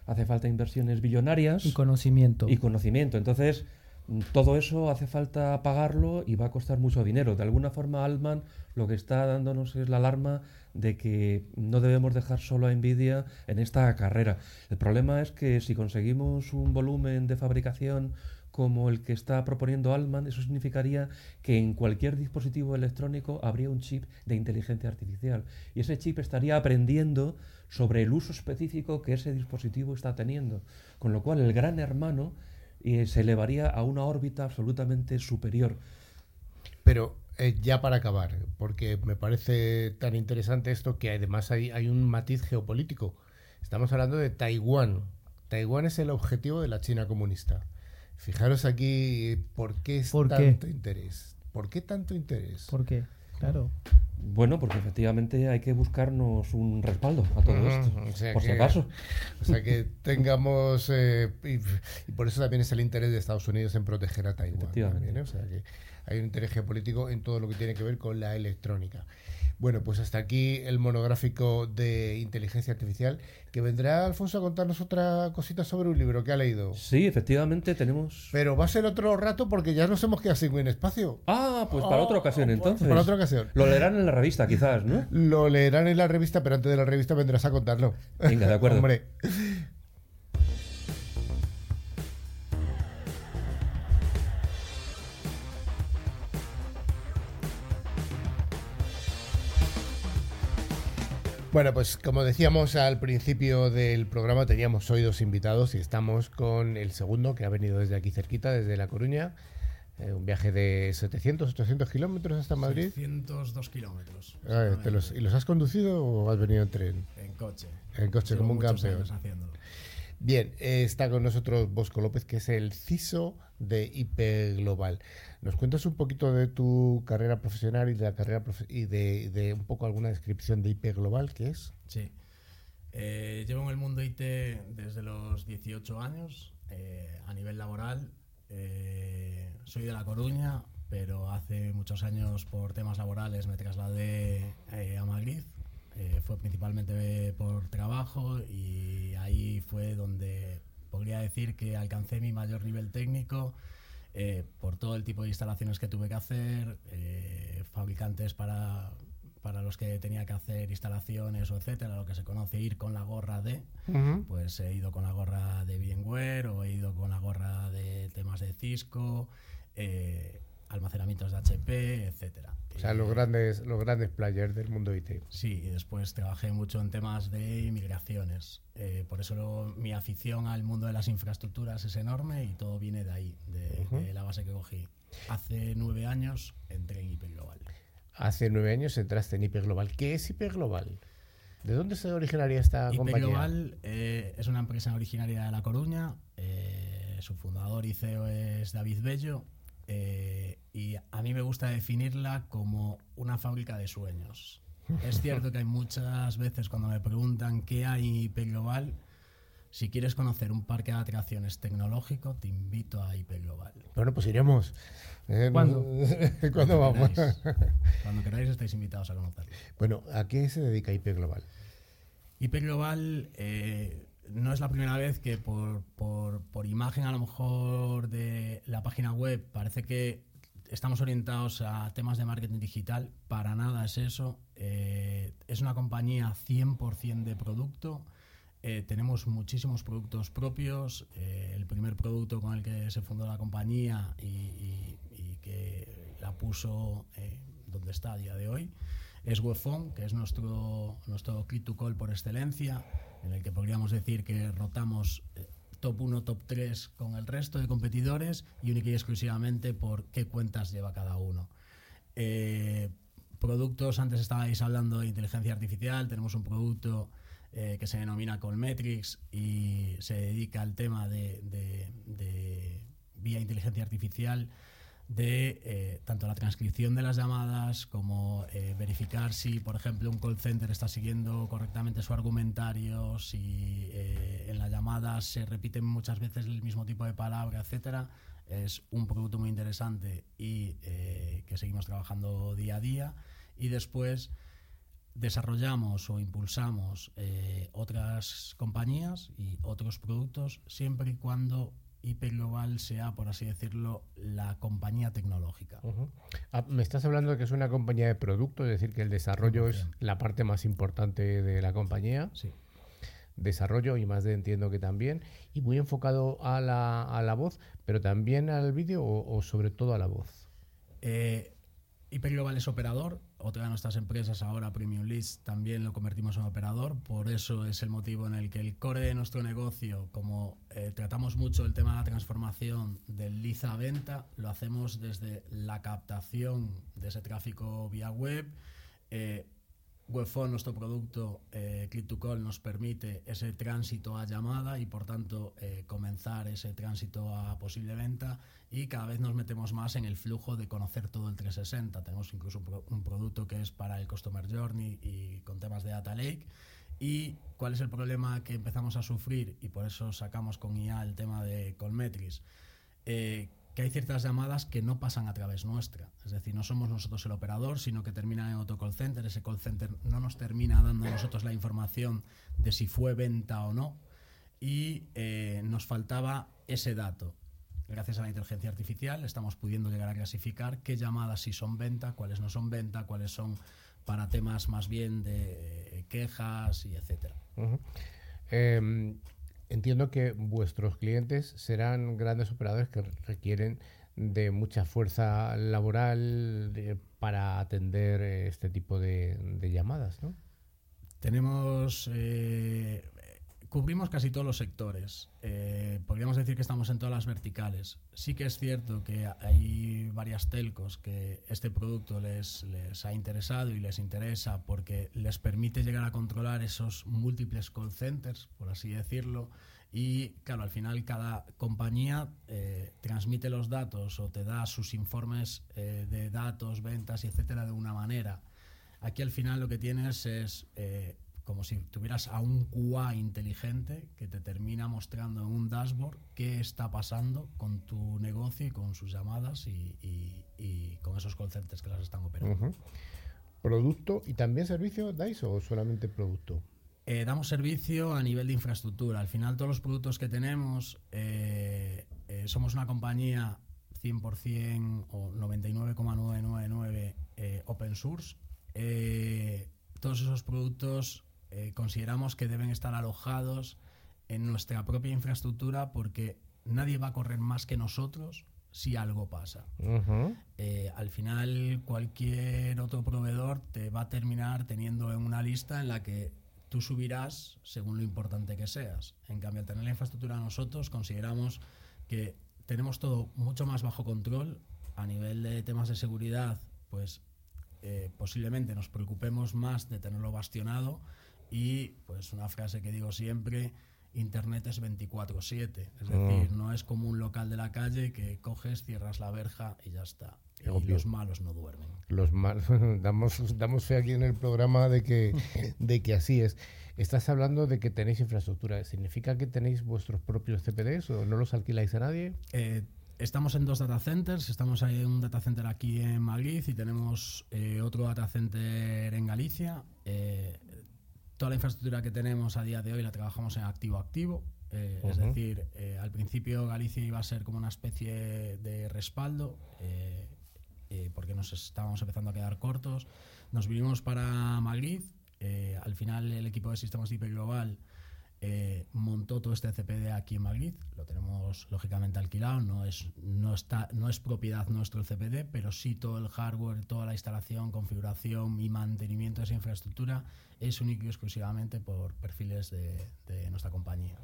hace falta inversiones billonarias. Y conocimiento. Y conocimiento. Entonces, mm, todo eso hace falta pagarlo y va a costar mucho dinero. De alguna forma, Altman lo que está dándonos es la alarma de que no debemos dejar solo a Nvidia en esta carrera. El problema es que si conseguimos un volumen de fabricación como el que está proponiendo Altman, eso significaría que en cualquier dispositivo electrónico habría un chip de inteligencia artificial. Y ese chip estaría aprendiendo sobre el uso específico que ese dispositivo está teniendo. Con lo cual el gran hermano eh, se elevaría a una órbita absolutamente superior. Pero eh, ya para acabar, porque me parece tan interesante esto que además hay, hay un matiz geopolítico. Estamos hablando de Taiwán. Taiwán es el objetivo de la China comunista. Fijaros aquí por qué es tanto interés. ¿Por qué tanto interés? ¿Por qué? Claro. Bueno, porque efectivamente hay que buscarnos un respaldo a todo esto, por si acaso. O sea, que tengamos... Eh, y, por eso también es el interés de Estados Unidos en proteger a Taiwán. ¿eh? O sea, que hay un interés geopolítico en todo lo que tiene que ver con la electrónica. Bueno, pues hasta aquí el monográfico de inteligencia artificial, que vendrá Alfonso a contarnos otra cosita sobre un libro que ha leído. Sí, efectivamente tenemos... Pero va a ser otro rato porque ya nos hemos quedado sin espacio. Ah, pues para otra ocasión entonces. Para otra ocasión. Lo leerán en la revista quizás, ¿no? Lo leerán en la revista, pero antes de la revista vendrás a contarlo. Venga, de acuerdo. Hombre. Bueno, pues como decíamos al principio del programa, teníamos hoy dos invitados y estamos con el segundo que ha venido desde aquí cerquita, desde La Coruña. Eh, un viaje de 700, 800 kilómetros hasta Madrid. 602 kilómetros. Ah, ¿te los- ¿Y los has conducido o has venido en tren? En coche. En coche, Llevo como un campeón. Bien, eh, está con nosotros Bosco López, que es el CISO de IP Global. ¿Nos cuentas un poquito de tu carrera profesional y de la carrera y de, un poco alguna descripción de IP Global, qué es? Sí. Eh, llevo en el mundo IT desde los 18 años. eh, a nivel laboral, eh, soy de La Coruña, pero hace muchos años por temas laborales me trasladé a Madrid. Fue principalmente por trabajo y ahí fue donde podría decir que alcancé mi mayor nivel técnico eh, por todo el tipo de instalaciones que tuve que hacer, eh, fabricantes para, para los que tenía que hacer instalaciones o etcétera, lo que se conoce ir con la gorra de, pues he ido con la gorra de VMware o he ido con la gorra de temas de Cisco, eh, almacenamientos de HP, etcétera. O sea, los grandes, los grandes players del mundo IT. Sí, y después trabajé mucho en temas de inmigraciones. Eh, por eso lo- mi afición al mundo de las infraestructuras es enorme y todo viene de ahí, de, de la base que cogí. Hace nueve años entré en IP Global. Hace nueve años entraste en IP Global. ¿Qué es IP Global? ¿De dónde se originaría esta IP compañía? Global eh, es una empresa originaria de La Coruña. eh, su fundador y CEO es David Bello. Eh, y a mí me gusta definirla como una fábrica de sueños. Es cierto que hay muchas veces cuando me preguntan qué hay en IP Global, si quieres conocer un parque de atracciones tecnológico, te invito a IP Global. Bueno, pues iremos. Eh, ¿Cuándo? ¿Cuándo Cuando vamos? queráis. Cuando queráis estáis invitados a conocerlo. bueno, ¿a qué se dedica IP Global? IP Global eh, no es la primera vez que por, por- por imagen a lo mejor de la página web parece que estamos orientados a temas de marketing digital. Para nada es eso. Eh, es una compañía 100% de producto. Eh, tenemos muchísimos productos propios. Eh, el primer producto con el que se fundó la compañía y, que la puso donde está a día de hoy es Webphone, que es nuestro, nuestro click to call por excelencia, en el que podríamos decir que rotamos eh, top 1, top 3 con el resto de competidores y única y exclusivamente por qué cuentas lleva cada uno. Eh, productos, antes estabais hablando de inteligencia artificial, tenemos un producto eh, que se denomina Colmetrics y se dedica al tema de, vía inteligencia artificial de eh, tanto la transcripción de las llamadas como eh, verificar si, por ejemplo, un call center está siguiendo correctamente su argumentario, si eh, en la llamada se repiten muchas veces el mismo tipo de palabra, etcétera. Es un producto muy interesante y que seguimos trabajando día a día. Y después desarrollamos o impulsamos otras compañías y otros productos siempre y cuando IP Global sea, por así decirlo, la compañía tecnológica. Ah, me estás hablando de que es una compañía de producto, es decir, que el desarrollo es 100%. la parte más importante de la compañía. Sí. Desarrollo y más de entiendo que también. Y muy enfocado a la, a la voz, pero también al vídeo o, o sobre todo a la voz. Eh, IP Global es operador, otra de nuestras empresas ahora, Premium List, también lo convertimos en operador, por eso es el motivo en el que el core de nuestro negocio, como eh, tratamos mucho el tema de la transformación del lead a venta, lo hacemos desde la captación de ese tráfico vía web, eh, Webphone, nuestro producto eh, Click to Call, nos permite ese tránsito a llamada y por tanto eh, comenzar ese tránsito a posible venta y cada vez nos metemos más en el flujo de conocer todo el 360. Tenemos incluso un, pro- un producto que es para el Customer Journey y con temas de Data Lake. ¿Y cuál es el problema que empezamos a sufrir? Y por eso sacamos con IA el tema de Colmetrics. Eh, que hay ciertas llamadas que no pasan a través nuestra. Es decir, no somos nosotros el operador, sino que termina en otro call center. Ese call center no nos termina dando a nosotros la información de si fue venta o no. Y eh, nos faltaba ese dato. Gracias a la inteligencia artificial estamos pudiendo llegar a clasificar qué llamadas sí son venta, cuáles no son venta, cuáles son para temas más bien de quejas y etcétera. Entiendo que vuestros clientes serán grandes operadores que requieren de mucha fuerza laboral para atender este tipo de, llamadas, ¿no? Tenemos eh, cubrimos casi todos los sectores. Eh, podríamos decir que estamos en todas las verticales. Sí que es cierto que hay varias telcos que este producto les, les ha interesado y les interesa porque les permite llegar a controlar esos múltiples call centers, por así decirlo. Y claro, al final cada compañía eh, transmite los datos o te da sus informes eh, de datos, ventas etcétera de una manera. Aquí al final lo que tienes es como si tuvieras a un QA inteligente que te termina mostrando en un dashboard qué está pasando con tu negocio y con sus llamadas y, con esos conceptos que las están operando. ¿Producto y también servicio dais o solamente producto? Eh, damos servicio a nivel de infraestructura. Al final todos los productos que tenemos, eh, eh, somos una compañía 100% o 99,999 open source. todos esos productos eh, consideramos que deben estar alojados en nuestra propia infraestructura porque nadie va a correr más que nosotros si algo pasa. Eh, al final, cualquier otro proveedor te va a terminar teniendo en una lista en la que tú subirás según lo importante que seas. En cambio, al tener la infraestructura nosotros, consideramos que tenemos todo mucho más bajo control a nivel de temas de seguridad, pues eh, posiblemente nos preocupemos más de tenerlo bastionado y pues una frase que digo siempre, Internet es 24/7, es mm. decir, no es como un local de la calle que coges, cierras la verja y ya está. Y los malos no duermen. Los malos, damos, damos fe aquí en el programa de que, de que así es. Estás hablando de que tenéis infraestructura. ¿Significa que tenéis vuestros propios CPDs o no los alquiláis a nadie? Eh, estamos en dos data centers. Estamos en un data center aquí en Madrid y tenemos eh, otro data center en Galicia. Eh, Toda la infraestructura que tenemos a día de hoy la trabajamos en activo-activo. Eh, es decir, eh, al principio Galicia iba a ser como una especie de respaldo, eh, porque nos estábamos empezando a quedar cortos. Nos vinimos para Madrid. al final, el equipo de sistemas de IP Global eh, montó todo este CPD aquí en Madrid, lo tenemos lógicamente alquilado, no es, no, está, no es propiedad nuestro el CPD, pero sí todo el hardware, toda la instalación, configuración y mantenimiento de esa infraestructura es único y exclusivamente por perfiles de, nuestra compañía.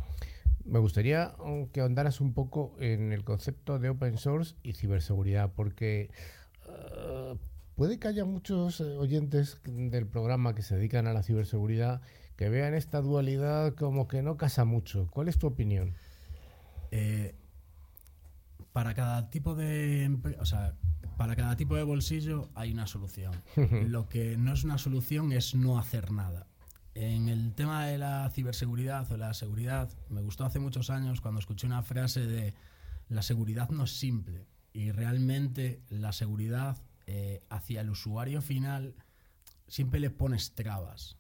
Me gustaría que ahondaras un poco en el concepto de open source y ciberseguridad, porque eh, puede que haya muchos eh, oyentes del programa que se dedican a la ciberseguridad que vean esta dualidad como que no casa mucho. ¿Cuál es tu opinión? Eh, para cada tipo de o sea, para cada tipo de bolsillo hay una solución. Lo que no es una solución es no hacer nada. En el tema de la ciberseguridad o la seguridad, me gustó hace muchos años cuando escuché una frase de la seguridad no es simple y realmente la seguridad eh, hacia el usuario final siempre le pones trabas.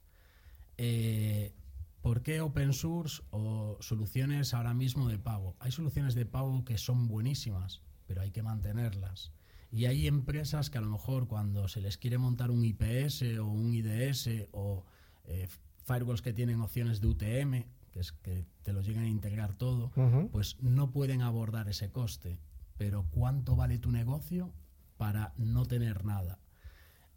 Eh, ¿Por qué open source o soluciones ahora mismo de pago? Hay soluciones de pago que son buenísimas, pero hay que mantenerlas. Y hay empresas que a lo mejor cuando se les quiere montar un IPS o un IDS o eh, firewalls que tienen opciones de UTM, que es que te lo lleguen a integrar todo, pues no pueden abordar ese coste. Pero ¿cuánto vale tu negocio para no tener nada?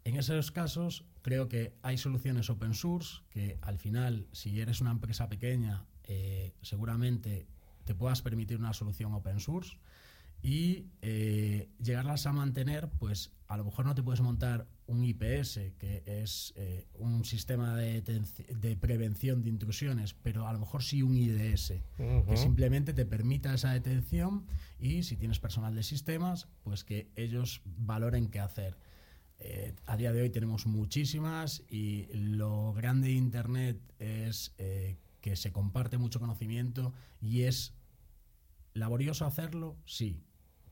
En esos casos creo que hay soluciones open source que al final, si eres una empresa pequeña, eh, seguramente te puedas permitir una solución open source y eh, llegarlas a mantener, pues a lo mejor no te puedes montar un IPS, que es eh, un sistema de, prevención de intrusiones, pero a lo mejor sí un IDS, que simplemente te permita esa detención y si tienes personal de sistemas, pues que ellos valoren qué hacer. Eh, a día de hoy tenemos muchísimas y lo grande de Internet es eh, que se comparte mucho conocimiento y es laborioso hacerlo, sí,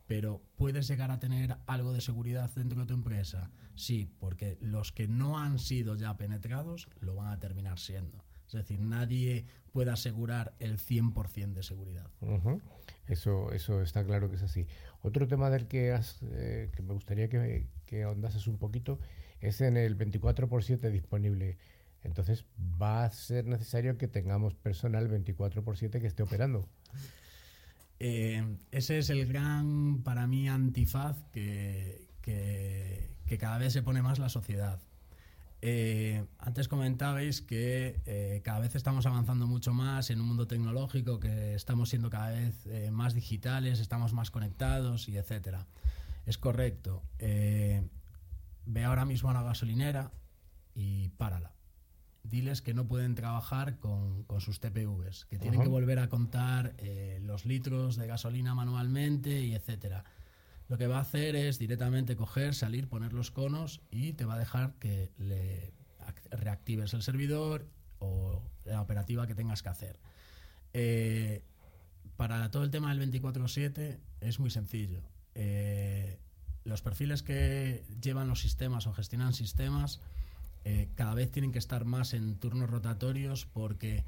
pero ¿puedes llegar a tener algo de seguridad dentro de tu empresa? Sí, porque los que no han sido ya penetrados lo van a terminar siendo. Es decir, nadie puede asegurar el 100% de seguridad. eso, eso está claro que es así. Otro tema del que, has, eh, que me gustaría que, que ahondases un poquito es en el 24 por 7 disponible. Entonces va a ser necesario que tengamos personal 24 por 7 que esté operando. Eh, ese es el gran, para mí, antifaz que, que, cada vez se pone más la sociedad. Eh, antes comentabais que eh, cada vez estamos avanzando mucho más en un mundo tecnológico, que estamos siendo cada vez más digitales, estamos más conectados y etcétera. Es correcto. ve ahora mismo a la gasolinera y párala diles que no pueden trabajar con, sus TPVs, que tienen que volver a contar eh, los litros de gasolina manualmente y etcétera. Lo que va a hacer es directamente coger, salir, poner los conos y te va a dejar que le reactives el servidor o la operativa que tengas que hacer. Eh, para todo el tema del 24/7 es muy sencillo. Eh, los perfiles que llevan los sistemas o gestionan sistemas eh, cada vez tienen que estar más en turnos rotatorios porque,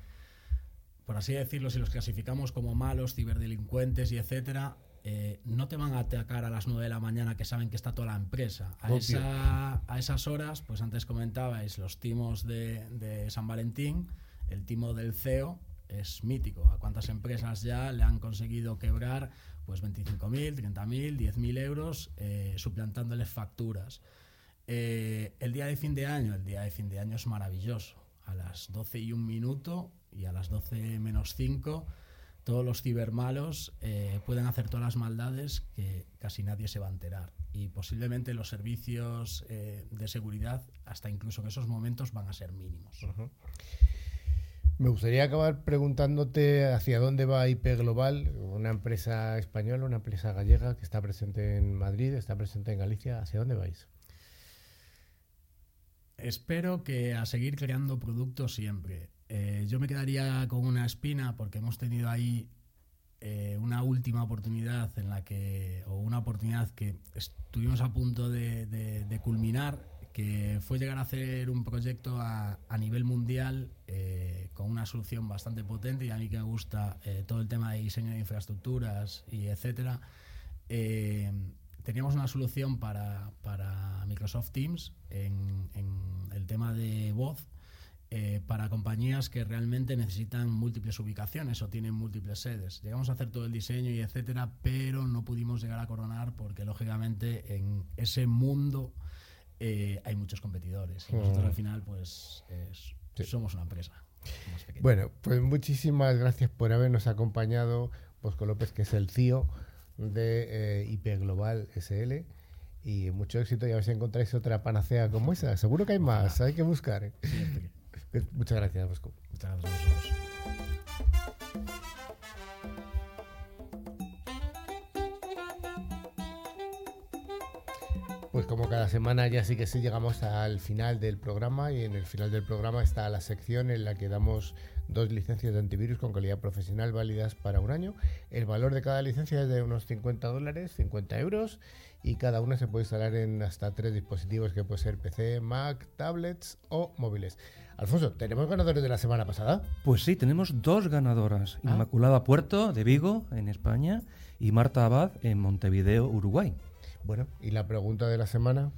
por así decirlo, si los clasificamos como malos, ciberdelincuentes y etcétera, eh, no te van a atacar a las 9 de la mañana que saben que está toda la empresa. A, a esas horas, pues antes comentabais los timos de, de, San Valentín, el timo del CEO es mítico. ¿A cuántas empresas ya le han conseguido quebrar pues 25.000, 30.000, 10.000 euros eh, suplantándoles facturas? Eh, el día de fin de año, el día de fin de año es maravilloso. A las 12 y un minuto y a las 12 menos 5, todos los cibermalos eh, pueden hacer todas las maldades que casi nadie se va a enterar. Y posiblemente los servicios eh, de seguridad, hasta incluso en esos momentos, van a ser mínimos. Me gustaría acabar preguntándote hacia dónde va IP Global, una empresa española, una empresa gallega que está presente en Madrid, está presente en Galicia. ¿Hacia dónde vais? espero que a seguir creando productos siempre. Eh, yo me quedaría con una espina porque hemos tenido ahí eh, una última oportunidad en la que, o una oportunidad que estuvimos a punto de, culminar, que fue llegar a hacer un proyecto a, nivel mundial eh, con una solución bastante potente y a mí que me gusta todo el tema de diseño de infraestructuras y etcétera teníamos una solución para, Microsoft Teams en, el tema de voz eh, para compañías que realmente necesitan múltiples ubicaciones o tienen múltiples sedes. Llegamos a hacer todo el diseño y etcétera, pero no pudimos llegar a coronar porque lógicamente en ese mundo eh, hay muchos competidores y nosotros al final pues somos una empresa. Bueno, pues muchísimas gracias por habernos acompañado, Bosco López, que es el CIO de eh, IP Global SL. Y mucho éxito y a ver si encontráis otra panacea como esa. Seguro que hay más, hay que buscar. ¿eh? Muchas gracias, Bosco. Muchas gracias Pues como cada semana ya sí que sí llegamos al final del programa y en el final del programa está la sección en la que damos dos licencias de antivirus con calidad profesional válidas para un año. El valor de cada licencia es de unos 50 dólares, 50 euros, y cada una se puede instalar en hasta tres dispositivos que puede ser PC, Mac, tablets o móviles. Alfonso, ¿tenemos ganadores de la semana pasada? Pues sí, tenemos dos ganadoras. Ah. Inmaculada Puerto, de Vigo, en España, y Marta Abad, en Montevideo, Uruguay. Bueno, ¿y la pregunta de la semana?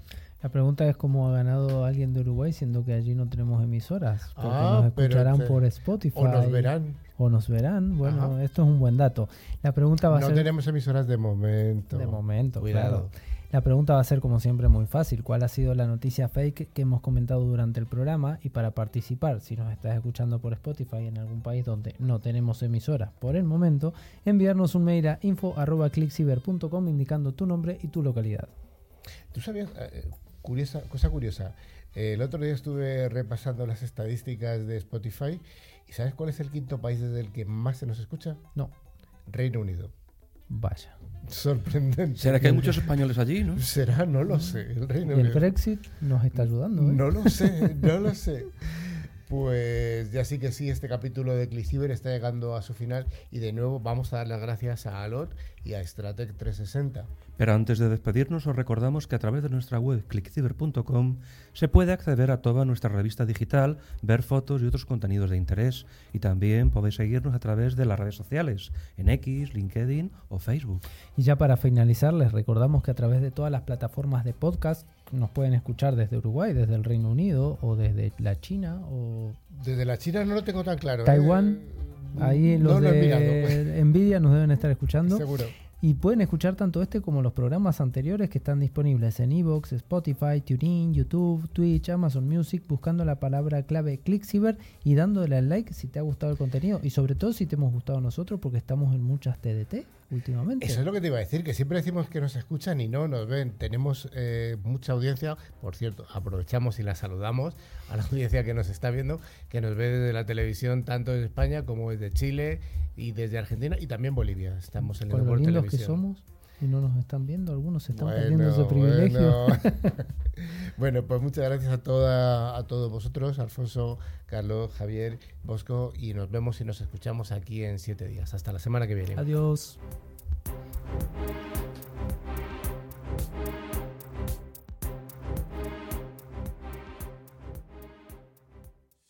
La pregunta es cómo ha ganado alguien de Uruguay, siendo que allí no tenemos emisoras. Porque ah, nos escucharán por Spotify. O nos verán. O nos verán. Bueno, esto es un buen dato. La pregunta va a ser. No tenemos emisoras de momento. De momento, Cuidado. La pregunta va a ser, como siempre, muy fácil. ¿Cuál ha sido la noticia fake que hemos comentado durante el programa? Y para participar, si nos estás escuchando por Spotify en algún país donde no tenemos emisoras por el momento, enviarnos un mail a info.clickciber.com indicando tu nombre y tu localidad. ¿Tú sabías eh, curiosa, cosa curiosa. El otro día estuve repasando las estadísticas de Spotify y ¿sabes cuál es el quinto país desde el que más se nos escucha? No. Reino Unido. Vaya. Sorprendente. ¿Será que hay muchos españoles allí, no? Será, no lo sé. El, Reino ¿Y el Brexit nos está ayudando. ¿eh? No lo sé, no lo sé. Pues ya sí que sí, este capítulo de Cliciber está llegando a su final y de nuevo vamos a dar las gracias a Alot y a Stratec 360. Pero antes de despedirnos os recordamos que a través de nuestra web clickciber.com se puede acceder a toda nuestra revista digital, ver fotos y otros contenidos de interés y también podéis seguirnos a través de las redes sociales en X, LinkedIn o Facebook. Y ya para finalizar les recordamos que a través de todas las plataformas de podcast nos pueden escuchar desde Uruguay, desde el Reino Unido o desde la China o Desde la China no lo tengo tan claro. ¿eh? Taiwán. Ahí no los lo de Nvidia nos deben estar escuchando. seguro. Y pueden escuchar tanto este como los programas anteriores que están disponibles en Evox, Spotify, TuneIn, YouTube, Twitch, Amazon Music, buscando la palabra clave ClickCiber y dándole al like si te ha gustado el contenido y sobre todo si te hemos gustado nosotros porque estamos en muchas TDT últimamente. Eso es lo que te iba a decir, que siempre decimos que nos escuchan y no nos ven. Tenemos eh, mucha audiencia, por cierto, aprovechamos y la saludamos a la audiencia que nos está viendo, que nos ve desde la televisión tanto de España como desde Chile y desde Argentina y también Bolivia. Estamos en el Con lo Network lindos que Televisión. somos y no nos están viendo, algunos se están Bueno, perdiendo ese privilegio. Bueno. Bueno, pues muchas gracias a toda, a todos vosotros, Alfonso, Carlos, Javier, Bosco, y nos vemos y nos escuchamos aquí en siete días. Hasta la semana que viene. Adiós.